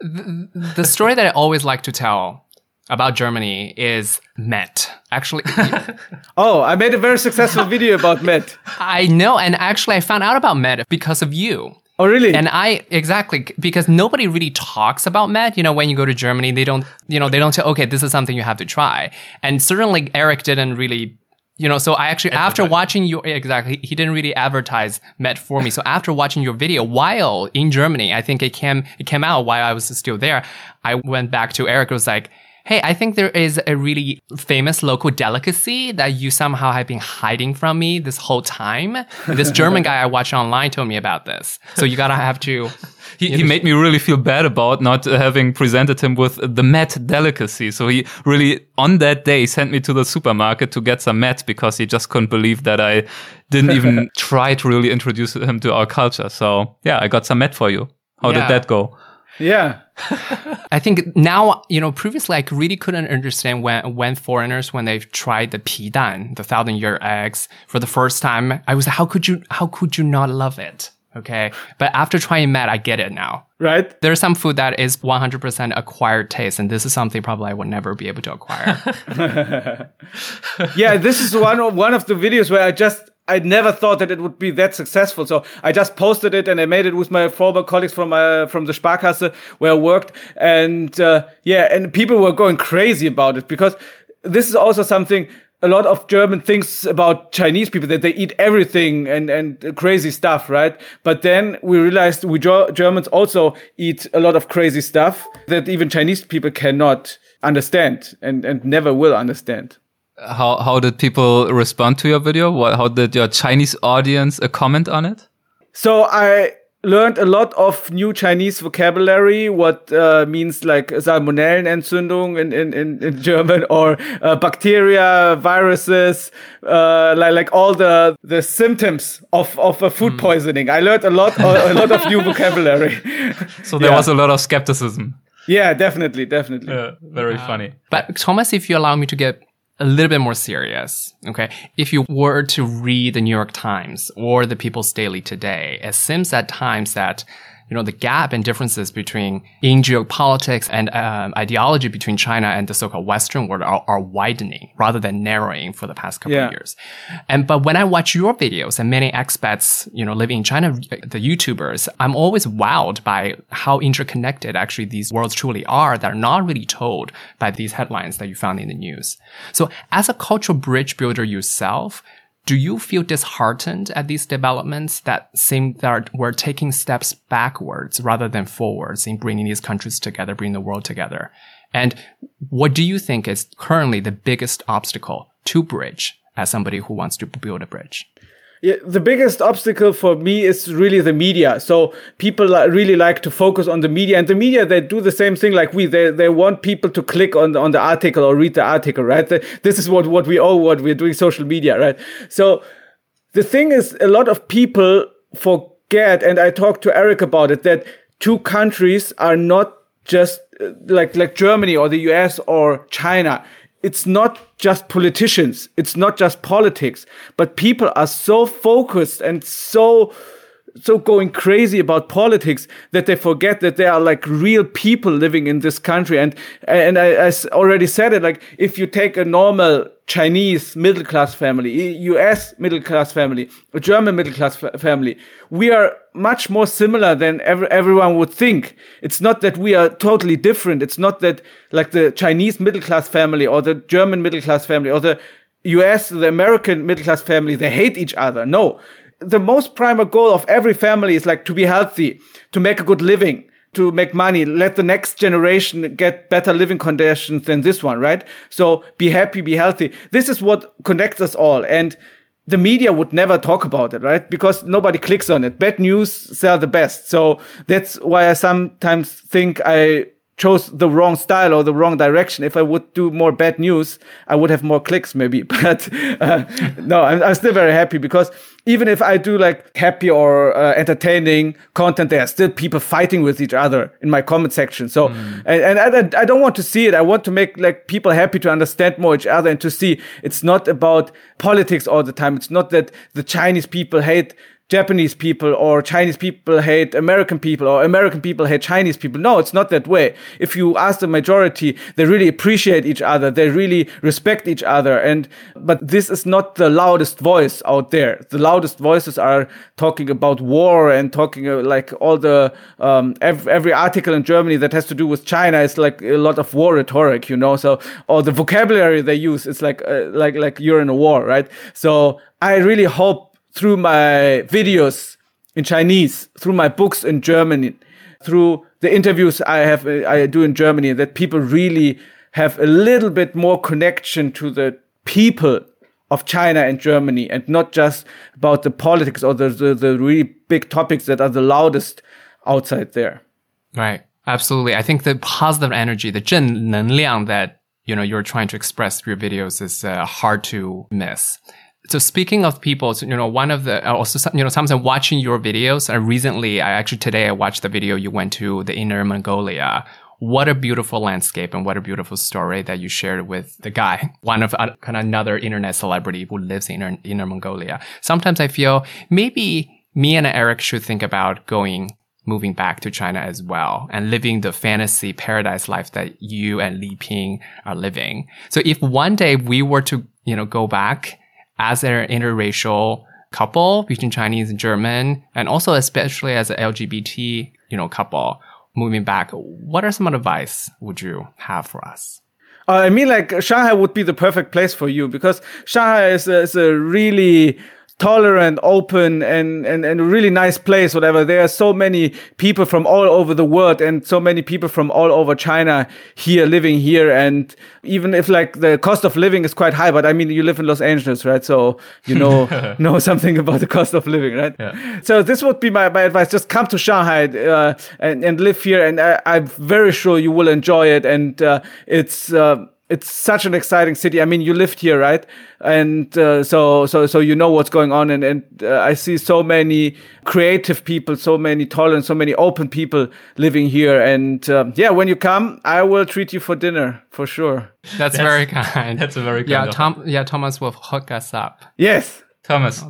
The, the story that I always like to tell about Germany is Met. Actually, oh, I made a very successful video about Met. I know, and actually, I found out about Met because of you. Oh, really? And I exactly because nobody really talks about Met. You know, when you go to Germany, they don't. You know, they don't say, "Okay, this is something you have to try." And certainly, Eric didn't really. You know, so I actually after watching your exactly, he didn't really advertise Met for me. So after watching your video while in Germany, I think it came it came out while I was still there. I went back to Eric. It Was like, hey, I think there is a really famous local delicacy that you somehow have been hiding from me this whole time. This German guy I watched online told me about this. So you gotta have to. He, he made me really feel bad about not having presented him with the Met delicacy. So he really, on that day, sent me to the supermarket to get some Met because he just couldn't believe that I didn't even try to really introduce him to our culture. So yeah, I got some Met for you. How yeah. did that go? Yeah. I think now, you know, previously I really couldn't understand when, when foreigners, when they've tried the pidan, the thousand year eggs for the first time, I was, how could you, how could you not love it? Okay. But after trying Met, I get it now. Right. There's some food that is 100% acquired taste. And this is something probably I would never be able to acquire. yeah. This is one of, one of the videos where I just, I never thought that it would be that successful. So I just posted it and I made it with my former colleagues from uh, from the Sparkasse where I worked, and uh, yeah, and people were going crazy about it because this is also something a lot of German thinks about Chinese people that they eat everything and and crazy stuff, right? But then we realized we Germans also eat a lot of crazy stuff that even Chinese people cannot understand and and never will understand how how did people respond to your video? What, how did your Chinese audience uh, comment on it? So I learned a lot of new Chinese vocabulary, what uh, means like Salmonellenentzündung in, in, in, in German or uh, bacteria, viruses, uh, like, like all the, the symptoms of, of a food mm. poisoning. I learned a lot, a, a lot of new vocabulary. So there yeah. was a lot of skepticism. Yeah, definitely, definitely. Yeah, very funny. But Thomas, if you allow me to get a little bit more serious. Okay. If you were to read the New York Times or the People's Daily today, it seems at times that you know, the gap and differences between in geopolitics and um, ideology between China and the so-called Western world are, are widening rather than narrowing for the past couple yeah. of years. And but when I watch your videos and many expats, you know, living in China, the YouTubers, I'm always wowed by how interconnected actually these worlds truly are that are not really told by these headlines that you found in the news. So as a cultural bridge builder yourself, do you feel disheartened at these developments that seem that we're taking steps backwards rather than forwards in bringing these countries together, bringing the world together? And what do you think is currently the biggest obstacle to bridge as somebody who wants to build a bridge? The biggest obstacle for me is really the media. So people really like to focus on the media, and the media they do the same thing like we. They they want people to click on the, on the article or read the article, right? This is what what we owe, what we're doing social media, right? So the thing is, a lot of people forget, and I talked to Eric about it, that two countries are not just uh, like like Germany or the US or China it's not just politicians, it's not just politics, but people are so focused and so so going crazy about politics that they forget that there are like real people living in this country. And and I, I already said it. Like if you take a normal Chinese middle class family, US middle class family, a German middle class family, we are much more similar than ever, everyone would think. It's not that we are totally different. It's not that like the Chinese middle class family or the German middle class family or the US, the American middle class family, they hate each other. No, the most primal goal of every family is like to be healthy, to make a good living, to make money, let the next generation get better living conditions than this one, right? So be happy, be healthy. This is what connects us all. And the media would never talk about it, right? Because nobody clicks on it. Bad news sell the best. So that's why I sometimes think I chose the wrong style or the wrong direction. If I would do more bad news, I would have more clicks maybe. But uh, no, I'm, I'm, still very happy because even if I do like happy or uh, entertaining content, there are still people fighting with each other in my comment section. So, mm. and, and I, I don't want to see it. I want to make like people happy to understand more each other and to see it's not about politics all the time. It's not that the Chinese people hate Japanese people or Chinese people hate American people or American people hate Chinese people. No, it's not that way. If you ask the majority, they really appreciate each other. They really respect each other. And, but this is not the loudest voice out there. The loudest voices are talking about war and talking uh, like all the, um, every, every article in Germany that has to do with China is like a lot of war rhetoric, you know? So, or the vocabulary they use it's like, uh, like, like you're in a war, right? So I really hope through my videos in Chinese, through my books in Germany, through the interviews I have I do in Germany, that people really have a little bit more connection to the people of China and Germany, and not just about the politics or the, the, the really big topics that are the loudest outside there. Right. Absolutely. I think the positive energy, the 正能量 that you know you're trying to express through your videos is uh, hard to miss so speaking of people, you know, one of the also you know sometimes I'm watching your videos. Uh, recently, I actually today I watched the video you went to the Inner Mongolia. What a beautiful landscape and what a beautiful story that you shared with the guy, one of uh, kind of another internet celebrity who lives in Inner, Inner Mongolia. Sometimes I feel maybe me and Eric should think about going moving back to China as well and living the fantasy paradise life that you and Li Ping are living. So if one day we were to, you know, go back as an interracial couple between Chinese and German, and also especially as an LGBT, you know, couple moving back, what are some advice would you have for us? Uh, I mean, like Shanghai would be the perfect place for you because Shanghai is is a really tolerant, open, and, and, and a really nice place, whatever. There are so many people from all over the world and so many people from all over China here living here. And even if like the cost of living is quite high, but I mean, you live in Los Angeles, right? So you know, know something about the cost of living, right? Yeah. So this would be my, my advice. Just come to Shanghai uh, and, and live here. And I, am very sure you will enjoy it. And uh, it's, uh, it's such an exciting city. I mean, you lived here, right? And uh, so, so, so you know what's going on. And, and uh, I see so many creative people, so many tolerant, so many open people living here. And um, yeah, when you come, I will treat you for dinner for sure. That's, that's very kind. That's a very kind. Yeah, Tom. Yeah, Thomas will hook us up. Yes. Thomas,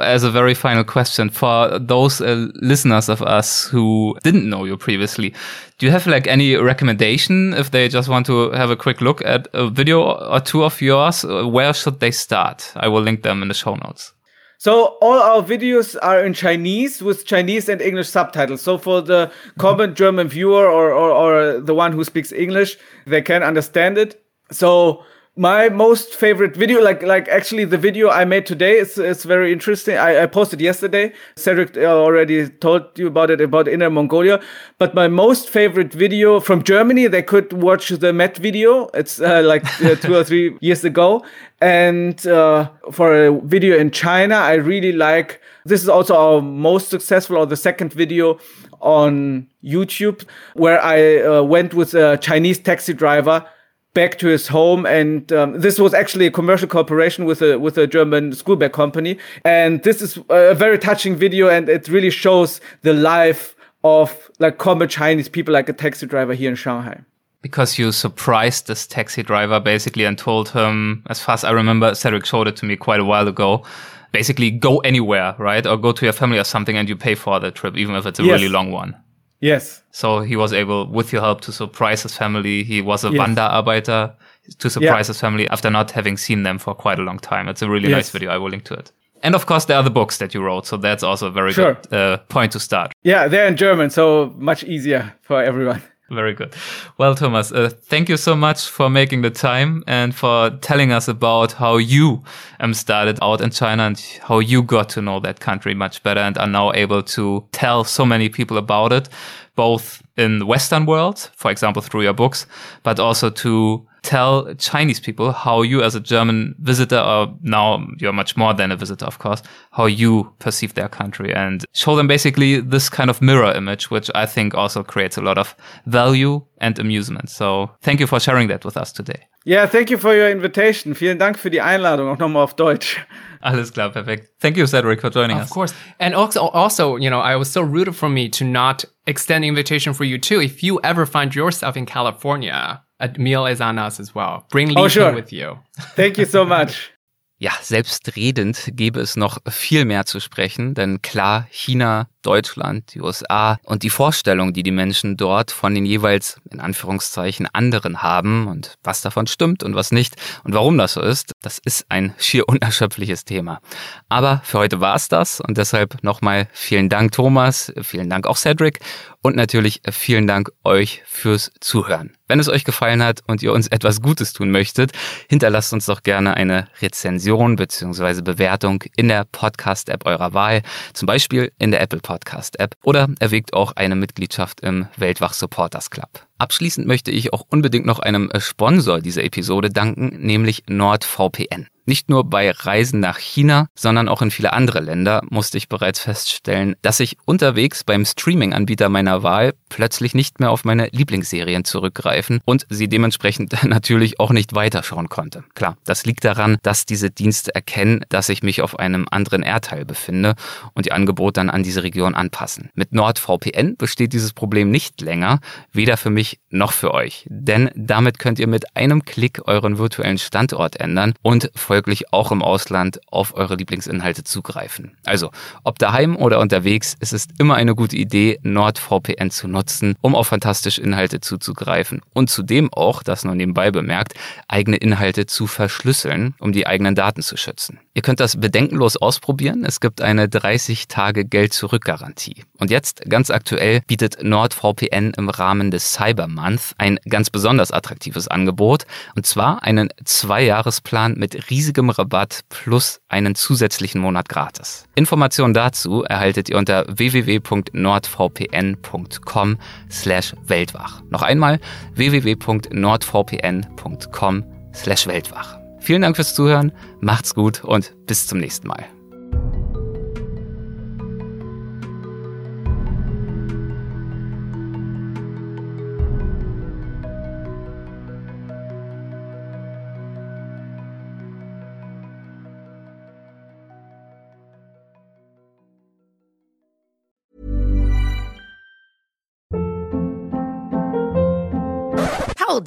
as a very final question for those uh, listeners of us who didn't know you previously, do you have like any recommendation if they just want to have a quick look at a video or two of yours? Where should they start? I will link them in the show notes. So all our videos are in Chinese with Chinese and English subtitles. So for the common German viewer or, or, or the one who speaks English, they can understand it. So my most favorite video, like like actually the video I made today, is it's very interesting. I, I posted yesterday. Cedric uh, already told you about it about Inner Mongolia. But my most favorite video from Germany, they could watch the Met video. It's uh, like uh, two or three years ago. And uh, for a video in China, I really like. This is also our most successful or the second video on YouTube, where I uh, went with a Chinese taxi driver back to his home. And um, this was actually a commercial cooperation with a with a German school bag company. And this is a very touching video, and it really shows the life of like common Chinese people, like a taxi driver here in Shanghai. Because you surprised this taxi driver basically and told him, as far as I remember, Cedric showed it to me quite a while ago, basically go anywhere, right? Or go to your family or something and you pay for the trip, even if it's a Yes. really long one. Yes. So he was able, with your help, to surprise his family. He was a Yes. Wanderarbeiter to surprise his family after not having seen them for quite a long time. It's a really nice video. I will link to it. And of course, there are the books that you wrote. So that's also a very Sure. good uh, point to start. Yeah, they're in German, so much easier for everyone. Very good. Well, Thomas, uh, thank you so much for making the time and for telling us about how you um, started out in China and how you got to know that country much better and are now able to tell so many people about it, both in the Western world, for example, through your books, but also to tell Chinese people how you as a German visitor, or now you're much more than a visitor, of course, how you perceive their country and show them basically this kind of mirror image, which I think also creates a lot of value and amusement. So thank you for sharing that with us today. Yeah, thank you for your invitation. Vielen Dank für die Einladung, auch nochmal auf Deutsch. Alles klar, perfekt. Thank you, Cedric, for joining Of us. Of course. And also, also, you know, I was so rooted for me to not extend the invitation for you too. If you ever find yourself in California, a meal is on us as well. Bring Li Oh, sure. with you. Thank you so much. Ja, selbstredend gäbe es noch viel mehr zu sprechen, denn klar, China, Deutschland, die USA und die Vorstellung, die die Menschen dort von den jeweils in Anführungszeichen anderen haben und was davon stimmt und was nicht und warum das so ist, das ist ein schier unerschöpfliches Thema. Aber für heute war es das und deshalb nochmal vielen Dank Thomas, vielen Dank auch Cedric und natürlich vielen Dank euch fürs Zuhören. Wenn es euch gefallen hat und ihr uns etwas Gutes tun möchtet, hinterlasst uns doch gerne eine Rezension bzw. Bewertung in der Podcast-App eurer Wahl, zum Beispiel in der Apple Podcast-App oder erwägt auch eine Mitgliedschaft im Weltwach Supporters Club. Abschließend möchte ich auch unbedingt noch einem Sponsor dieser Episode danken, nämlich NordVPN. Nicht nur bei Reisen nach China, sondern auch in viele andere Länder musste ich bereits feststellen, dass ich unterwegs beim Streaming-Anbieter meiner Wahl plötzlich nicht mehr auf meine Lieblingsserien zurückgreifen und sie dementsprechend natürlich auch nicht weiterschauen konnte. Klar, das liegt daran, dass diese Dienste erkennen, dass ich mich auf einem anderen Erdteil befinde und die Angebote dann an diese Region anpassen. Mit NordVPN besteht dieses Problem nicht länger, weder für mich noch für euch. Denn damit könnt ihr mit einem Klick euren virtuellen Standort ändern und folglich auch im Ausland auf eure Lieblingsinhalte zugreifen. Also, ob daheim oder unterwegs, es ist immer eine gute Idee, NordVPN zu nutzen, um auf fantastische Inhalte zuzugreifen und zudem auch, das nur nebenbei bemerkt, eigene Inhalte zu verschlüsseln, um die eigenen Daten zu schützen. Ihr könnt das bedenkenlos ausprobieren. Es gibt eine 30 Tage Geld-Zurück-Garantie. Und jetzt, ganz aktuell, bietet NordVPN im Rahmen des Cyber Month ein ganz besonders attraktives Angebot. Und zwar einen Zwei-Jahres-Plan mit riesigem Rabatt plus einen zusätzlichen Monat gratis. Informationen dazu erhaltet ihr unter www.nordvpn.com slash Weltwach. Noch einmal www.nordvpn.com slash Weltwach. Vielen Dank fürs Zuhören, macht's gut und bis zum nächsten Mal.